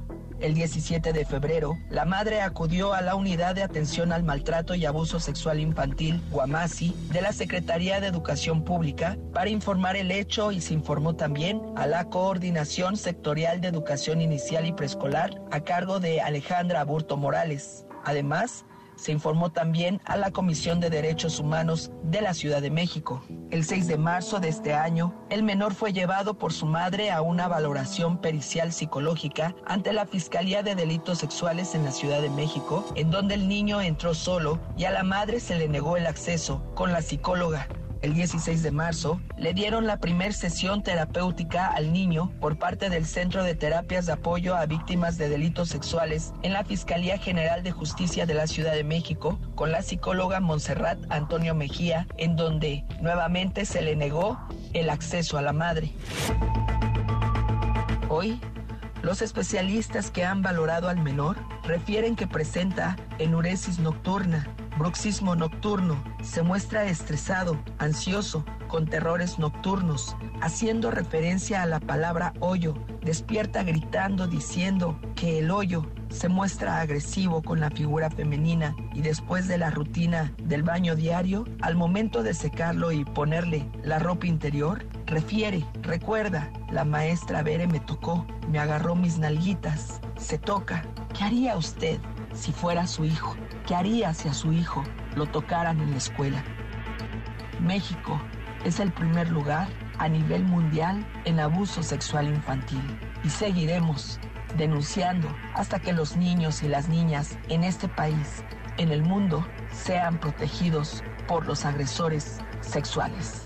El 17 de febrero, la madre acudió a la Unidad de Atención al Maltrato y Abuso Sexual Infantil, Guamasi, de la Secretaría de Educación Pública para informar el hecho y se informó también a la Coordinación Sectorial de Educación Inicial y Preescolar a cargo de Alejandra Aburto Morales. Además, se informó también a la Comisión de Derechos Humanos de la Ciudad de México. El 6 de marzo de este año, el menor fue llevado por su madre a una valoración pericial psicológica ante la Fiscalía de Delitos Sexuales en la Ciudad de México, en donde el niño entró solo y a la madre se le negó el acceso con la psicóloga el 16 de marzo, le dieron la primer sesión terapéutica al niño por parte del Centro de Terapias de Apoyo a Víctimas de Delitos Sexuales en la Fiscalía General de Justicia de la Ciudad de México con la psicóloga Montserrat Antonio Mejía, en donde nuevamente se le negó el acceso a la madre. Hoy, los especialistas que han valorado al menor refieren que presenta enuresis nocturna, bruxismo nocturno, se muestra estresado, ansioso, con terrores nocturnos, haciendo referencia a la palabra hoyo, despierta gritando diciendo que el hoyo se muestra agresivo con la figura femenina y después de la rutina del baño diario, al momento de secarlo y ponerle la ropa interior, refiere, recuerda, la maestra Bere me tocó, me agarró mis nalguitas, se toca. ¿Qué haría usted si fuera su hijo? ¿Qué haría si a su hijo lo tocaran en la escuela? México es el primer lugar a nivel mundial en abuso sexual infantil y seguiremos denunciando hasta que los niños y las niñas en este país, en el mundo, sean protegidos por los agresores sexuales.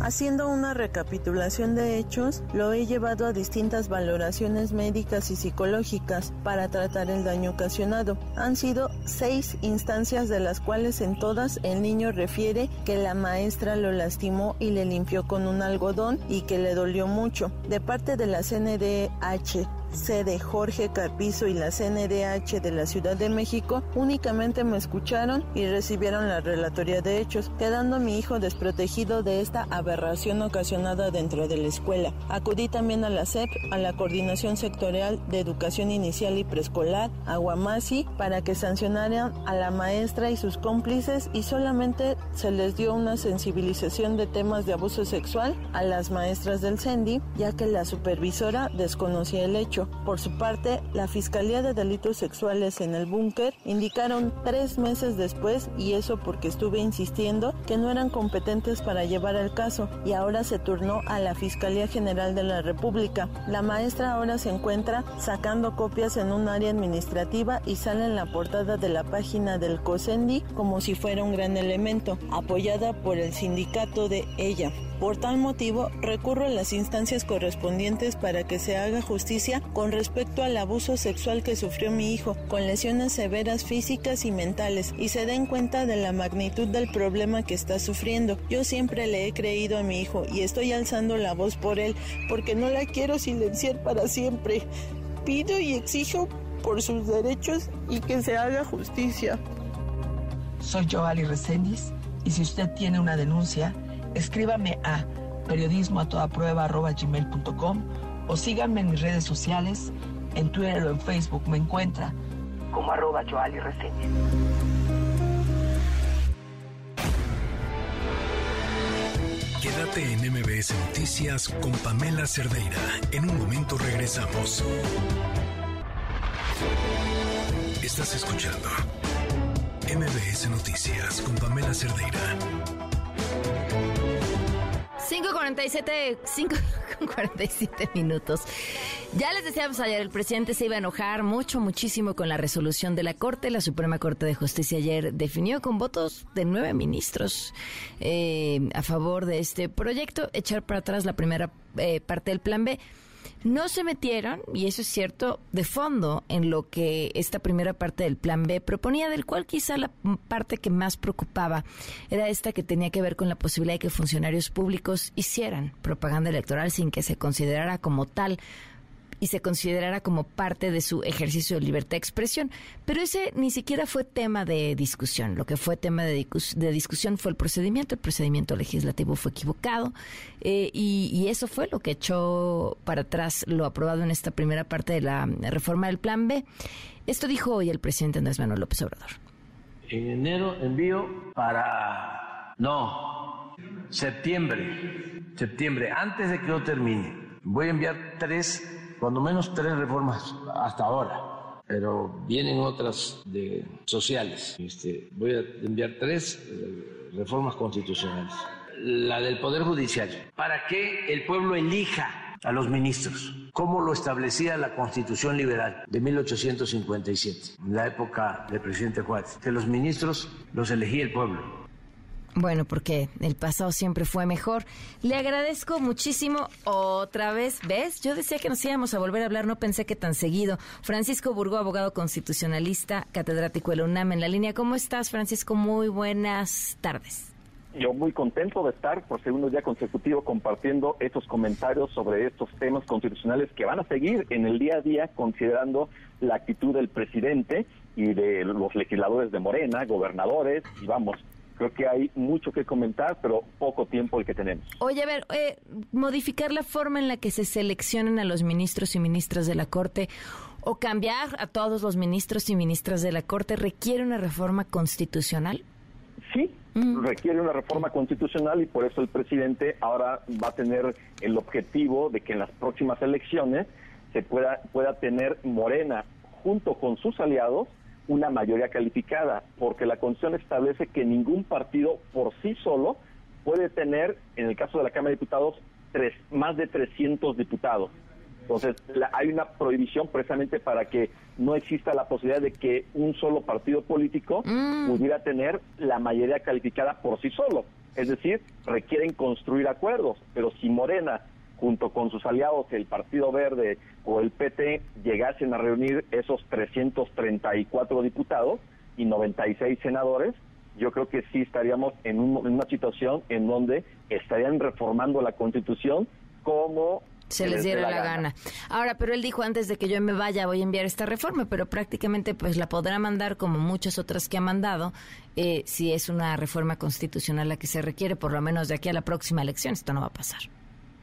Haciendo una recapitulación de hechos, lo he llevado a distintas valoraciones médicas y psicológicas para tratar el daño ocasionado. Han sido seis instancias de las cuales en todas el niño refiere que la maestra lo lastimó y le limpió con un algodón y que le dolió mucho. De parte de la CNDH sede Jorge Carpizo y la CNDH de la Ciudad de México únicamente me escucharon y recibieron la relatoría de hechos, quedando mi hijo desprotegido de esta aberración ocasionada dentro de la escuela. Acudí también a la SEP, a la Coordinación Sectorial de Educación Inicial y Preescolar, Aguamasi, para que sancionaran a la maestra y sus cómplices y solamente se les dio una sensibilización de temas de abuso sexual a las maestras del CENDI, ya que la supervisora desconocía el hecho. Por su parte, la Fiscalía de Delitos Sexuales en el búnker indicaron tres meses después, y eso porque estuve insistiendo, que no eran competentes para llevar el caso y ahora se turnó a la Fiscalía General de la República. La maestra ahora se encuentra sacando copias en un área administrativa y sale en la portada de la página del COSENDI como si fuera un gran elemento, apoyada por el sindicato de ella. Por tal motivo, recurro a las instancias correspondientes para que se haga justicia con respecto al abuso sexual que sufrió mi hijo, con lesiones severas físicas y mentales, y se den cuenta de la magnitud del problema que está sufriendo. Yo siempre le he creído a mi hijo y estoy alzando la voz por él, porque no la quiero silenciar para siempre. Pido y exijo por sus derechos y que se haga justicia. Soy Joali Reséndiz y si usted tiene una denuncia, escríbame a periodismo a toda prueba gmail.com o síganme en mis redes sociales, en Twitter o en Facebook me encuentra como arroba Joali Quédate en MBS Noticias con Pamela Cerdeira. En un momento regresamos. Estás escuchando MBS Noticias con Pamela Cerdeira. 5.47, 5.47 minutos. Ya les decíamos ayer, el presidente se iba a enojar mucho, muchísimo con la resolución de la Corte. La Suprema Corte de Justicia ayer definió con votos de nueve ministros eh, a favor de este proyecto echar para atrás la primera eh, parte del plan B. no se metieron, y eso es cierto, de fondo en lo que esta primera parte del plan B proponía, del cual quizá la parte que más preocupaba era esta que tenía que ver con la posibilidad de que funcionarios públicos hicieran propaganda electoral sin que se considerara como tal y se considerara como parte de su ejercicio de libertad de expresión. Pero ese ni siquiera fue tema de discusión. Lo que fue tema de, discusión fue el procedimiento. El procedimiento legislativo fue equivocado eh, y, y, eso fue lo que echó para atrás lo aprobado en esta primera parte de la reforma del Plan B. Esto dijo hoy el presidente Andrés Manuel López Obrador. En enero envío para... No, septiembre, septiembre, antes de que yo termine. Voy a enviar tres cuando menos tres reformas hasta ahora, pero vienen otras de sociales. Este, voy a enviar tres eh, reformas constitucionales. La del Poder Judicial, para que el pueblo elija a los ministros, como lo establecía la Constitución Liberal de 1857, en la época del presidente Juárez, que los ministros los elegía el pueblo bueno, porque el pasado siempre fue mejor. Le agradezco muchísimo otra vez. ¿Ves? Yo decía que nos íbamos a volver a hablar, no pensé que tan seguido. Francisco Burgó, abogado constitucionalista, catedrático de la UNAM en la línea. ¿Cómo estás, Francisco? Muy buenas tardes. Yo muy contento de estar por segundo día consecutivo compartiendo estos comentarios sobre estos temas constitucionales que van a seguir en el día a día considerando la actitud del presidente y de los legisladores de Morena, gobernadores y vamos, creo que hay mucho que comentar, pero poco tiempo el que tenemos. Oye, a ver, eh, modificar la forma en la que se seleccionan a los ministros y ministras de la Corte o cambiar a todos los ministros y ministras de la Corte requiere una reforma constitucional. Sí, mm. requiere una reforma constitucional y por eso el presidente ahora va a tener el objetivo de que en las próximas elecciones se pueda, pueda tener Morena junto con sus aliados una mayoría calificada, porque la Constitución establece que ningún partido por sí solo puede tener, en el caso de la Cámara de Diputados, tres, más de 300 diputados. Entonces, hay una prohibición precisamente para que no exista la posibilidad de que un solo partido político mm. pudiera tener la mayoría calificada por sí solo. Es decir, requieren construir acuerdos, pero si Morena junto con sus aliados, el Partido Verde o el PT, llegasen a reunir esos 334 diputados y 96 senadores, yo creo que sí estaríamos en, una situación en donde estarían reformando la Constitución como se les diera la, gana. Ahora, pero él dijo antes de que yo me vaya voy a enviar esta reforma, pero prácticamente pues la podrá mandar como muchas otras que ha mandado, eh, si es una reforma constitucional la que se requiere, por lo menos de aquí a la próxima elección. Esto no va a pasar.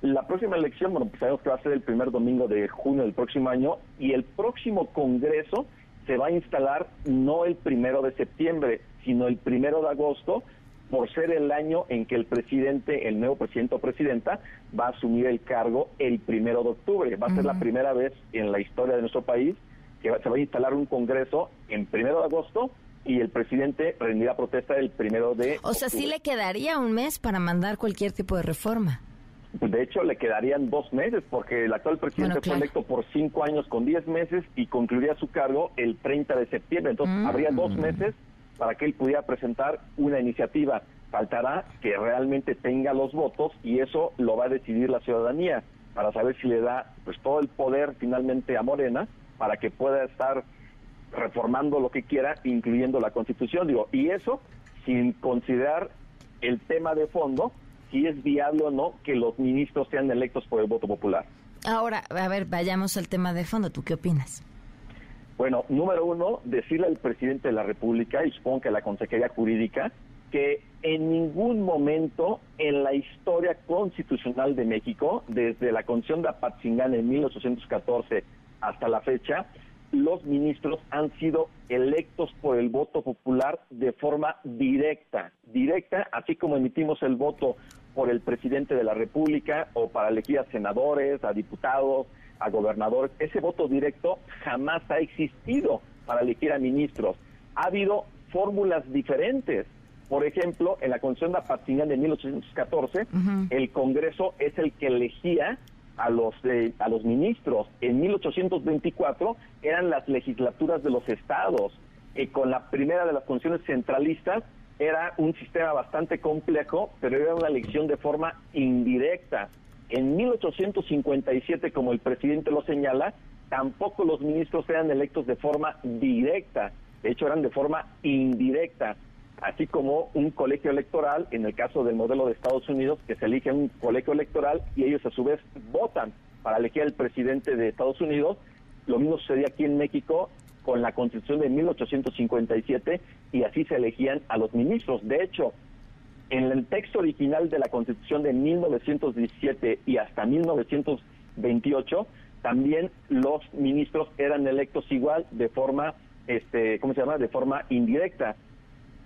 La próxima elección, bueno, pues sabemos que va a ser el primer domingo de junio del próximo año y el próximo Congreso se va a instalar no el primero de septiembre, sino el primero de agosto, por ser el año en que el presidente, el nuevo presidente o presidenta, va a asumir el cargo el primero de octubre. Va a ser la primera vez en la historia de nuestro país que se va a instalar un Congreso en primero de agosto y el presidente rendirá protesta el primero de. O sea, sí le quedaría un mes para mandar cualquier tipo de reforma. De hecho, le quedarían dos meses porque el actual presidente fue electo por cinco años con diez meses y concluiría su cargo el 30 de septiembre. Entonces, mm. habría dos meses para que él pudiera presentar una iniciativa. Faltará que realmente tenga los votos y eso lo va a decidir la ciudadanía para saber si le da pues todo el poder finalmente a Morena para que pueda estar reformando lo que quiera, incluyendo la Constitución. Digo, y eso sin considerar el tema de fondo si es viable o no que los ministros sean electos por el voto popular. Ahora, a ver, vayamos al tema de fondo. ¿Tú qué opinas? Bueno, número uno, decirle al presidente de la República, y supongo que a la Consejería Jurídica, que en ningún momento en la historia constitucional de México, desde la Constitución de Apatzingán en 1814 hasta la fecha, los ministros han sido electos por el voto popular de forma directa, directa, así como emitimos el voto por el presidente de la República o para elegir a senadores, a diputados, a gobernadores. Ese voto directo jamás ha existido para elegir a ministros. Ha habido fórmulas diferentes. Por ejemplo, en la Constitución de Apatzingán de 1814, el Congreso es el que elegía a los a los ministros. En 1824 eran las legislaturas de los estados. y con la primera de las funciones centralistas era un sistema bastante complejo, pero era una elección de forma indirecta. En 1857, como el presidente lo señala, tampoco los ministros eran electos de forma directa, de hecho eran de forma indirecta, así como un colegio electoral, en el caso del modelo de Estados Unidos, que se elige un colegio electoral y ellos a su vez votan para elegir al presidente de Estados Unidos. Lo mismo sucedía aquí en México con la constitución de 1857 y así se elegían a los ministros. De hecho, en el texto original de la constitución de 1917 y hasta 1928, también los ministros eran electos igual de forma, este, ¿cómo se llama? De forma indirecta,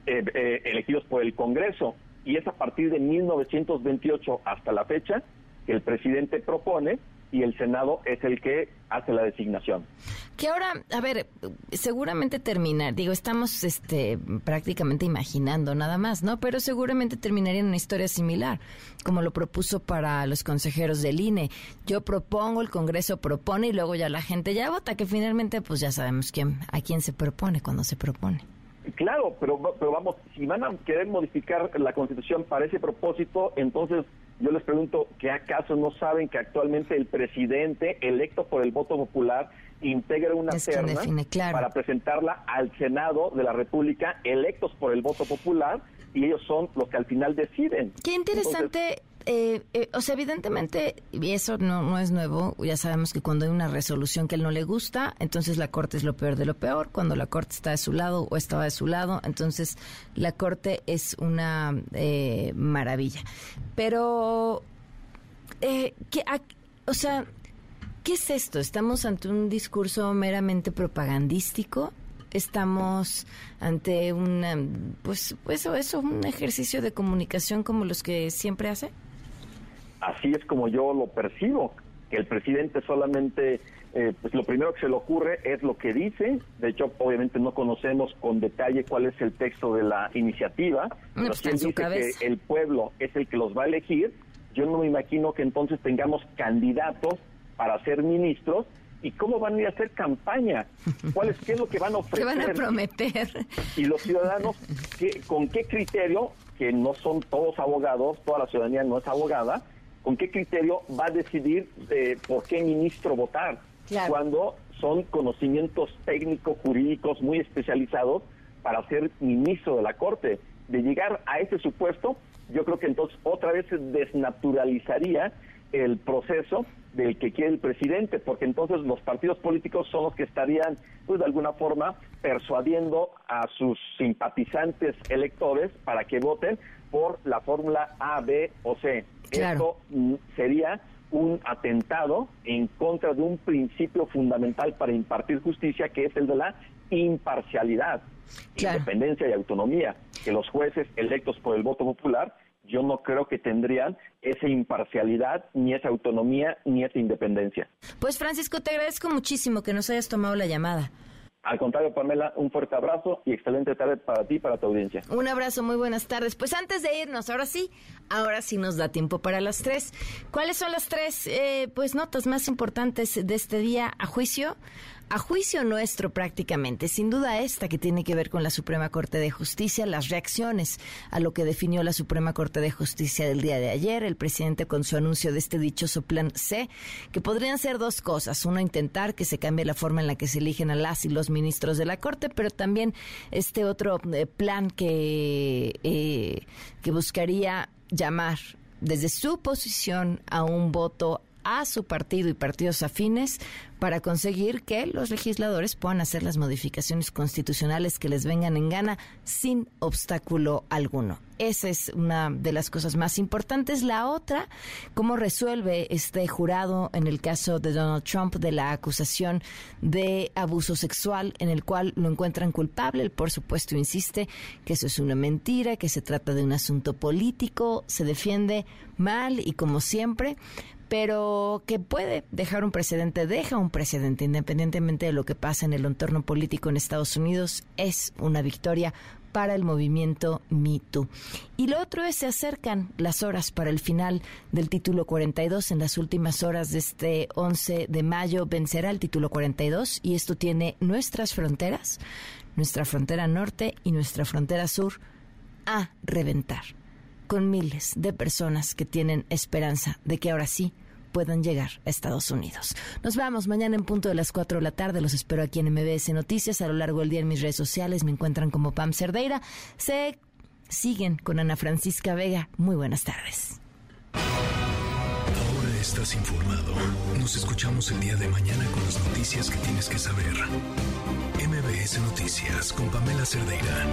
eh, eh, elegidos por el Congreso. Y es a partir de 1928 hasta la fecha que el presidente propone y el Senado es el que hace la designación. Que ahora, a ver, seguramente terminar, digo, estamos este, prácticamente imaginando nada más, ¿no? Pero seguramente terminaría en una historia similar, como lo propuso para los consejeros del INE. Yo propongo, el Congreso propone y luego ya la gente ya vota, que finalmente pues ya sabemos quién, a quién se propone cuando se propone. Claro, pero, pero vamos, si van a querer modificar la Constitución para ese propósito, entonces yo les pregunto, ¿qué acaso no saben que actualmente el presidente electo por el voto popular integra una terna para presentarla al Senado de la República electos por el voto popular y ellos son los que al final deciden? Qué interesante eh, eh, o sea, evidentemente, y eso no, no es nuevo, ya sabemos que cuando hay una resolución que él no le gusta, entonces la Corte es lo peor de lo peor, cuando la Corte está de su lado o estaba de su lado, entonces la Corte es una eh, maravilla. Pero, ¿qué, o sea, ¿qué es esto? ¿Estamos ante un discurso meramente propagandístico? estamos ante una pues eso eso un ejercicio de comunicación como los que siempre hace así es como yo lo percibo, que el presidente solamente, eh, pues lo primero que se le ocurre es lo que dice, de hecho obviamente no conocemos con detalle cuál es el texto de la iniciativa, pero pues si él dice que el pueblo es el que los va a elegir, yo no me imagino que entonces tengamos candidatos para ser ministros ¿Y cómo van a ir a hacer campaña? ¿Cuál es, ¿Qué es lo que van a ofrecer? ¿Qué van a prometer? Y los ciudadanos, ¿qué, ¿con qué criterio? Que no son todos abogados, toda la ciudadanía no es abogada, ¿Con qué criterio va a decidir eh, por qué ministro votar? Cuando son conocimientos técnicos, jurídicos muy especializados para ser ministro de la Corte. De llegar a ese supuesto, yo creo que entonces otra vez se desnaturalizaría el proceso del que quiere el presidente, porque entonces los partidos políticos son los que estarían, pues de alguna forma, persuadiendo a sus simpatizantes electores para que voten por la fórmula A, B o C. Esto mm, sería un atentado en contra de un principio fundamental para impartir justicia, que es el de la imparcialidad, independencia y autonomía, que los jueces electos por el voto popular, yo no creo que tendrían esa imparcialidad, ni esa autonomía, ni esa independencia. Pues Francisco, te agradezco muchísimo que nos hayas tomado la llamada. Al contrario, Pamela, un fuerte abrazo y excelente tarde para ti y para tu audiencia. Un abrazo, muy buenas tardes. Pues antes de irnos, ahora sí, ahora sí nos da tiempo para las tres. ¿Cuáles son las tres eh, pues notas más importantes de este día a juicio? A juicio nuestro prácticamente, sin duda esta que tiene que ver con la Suprema Corte de Justicia, las reacciones a lo que definió la Suprema Corte de Justicia del día de ayer, el presidente con su anuncio de este dichoso plan C, que podrían ser dos cosas, uno intentar que se cambie la forma en la que se eligen a las y los ministros de la Corte, pero también este otro eh, plan que, eh, que buscaría llamar desde su posición a un voto a su partido y partidos afines para conseguir que los legisladores puedan hacer las modificaciones constitucionales que les vengan en gana sin obstáculo alguno. Esa es una de las cosas más importantes. La otra, cómo resuelve este jurado en el caso de Donald Trump de la acusación de abuso sexual en el cual lo encuentran culpable. Él, por supuesto, insiste que eso es una mentira, que se trata de un asunto político, se defiende mal y como siempre, pero que puede dejar un precedente, deja un precedente, independientemente de lo que pasa en el entorno político en Estados Unidos, es una victoria para el movimiento Me Y lo otro es, se acercan las horas para el final del título 42. En las últimas horas de este 11 de mayo vencerá el título 42 y esto tiene nuestras fronteras, nuestra frontera norte y nuestra frontera sur a reventar con miles de personas que tienen esperanza de que ahora sí puedan llegar a Estados Unidos. Nos vamos mañana en punto de las 4 de la tarde. Los espero aquí en MBS Noticias. A lo largo del día en mis redes sociales me encuentran como Pam Cerdeira. Se siguen con Ana Francisca Vega. Muy buenas tardes. Ahora estás informado. Nos escuchamos el día de mañana con las noticias que tienes que saber. MBS Noticias con Pamela Cerdeira.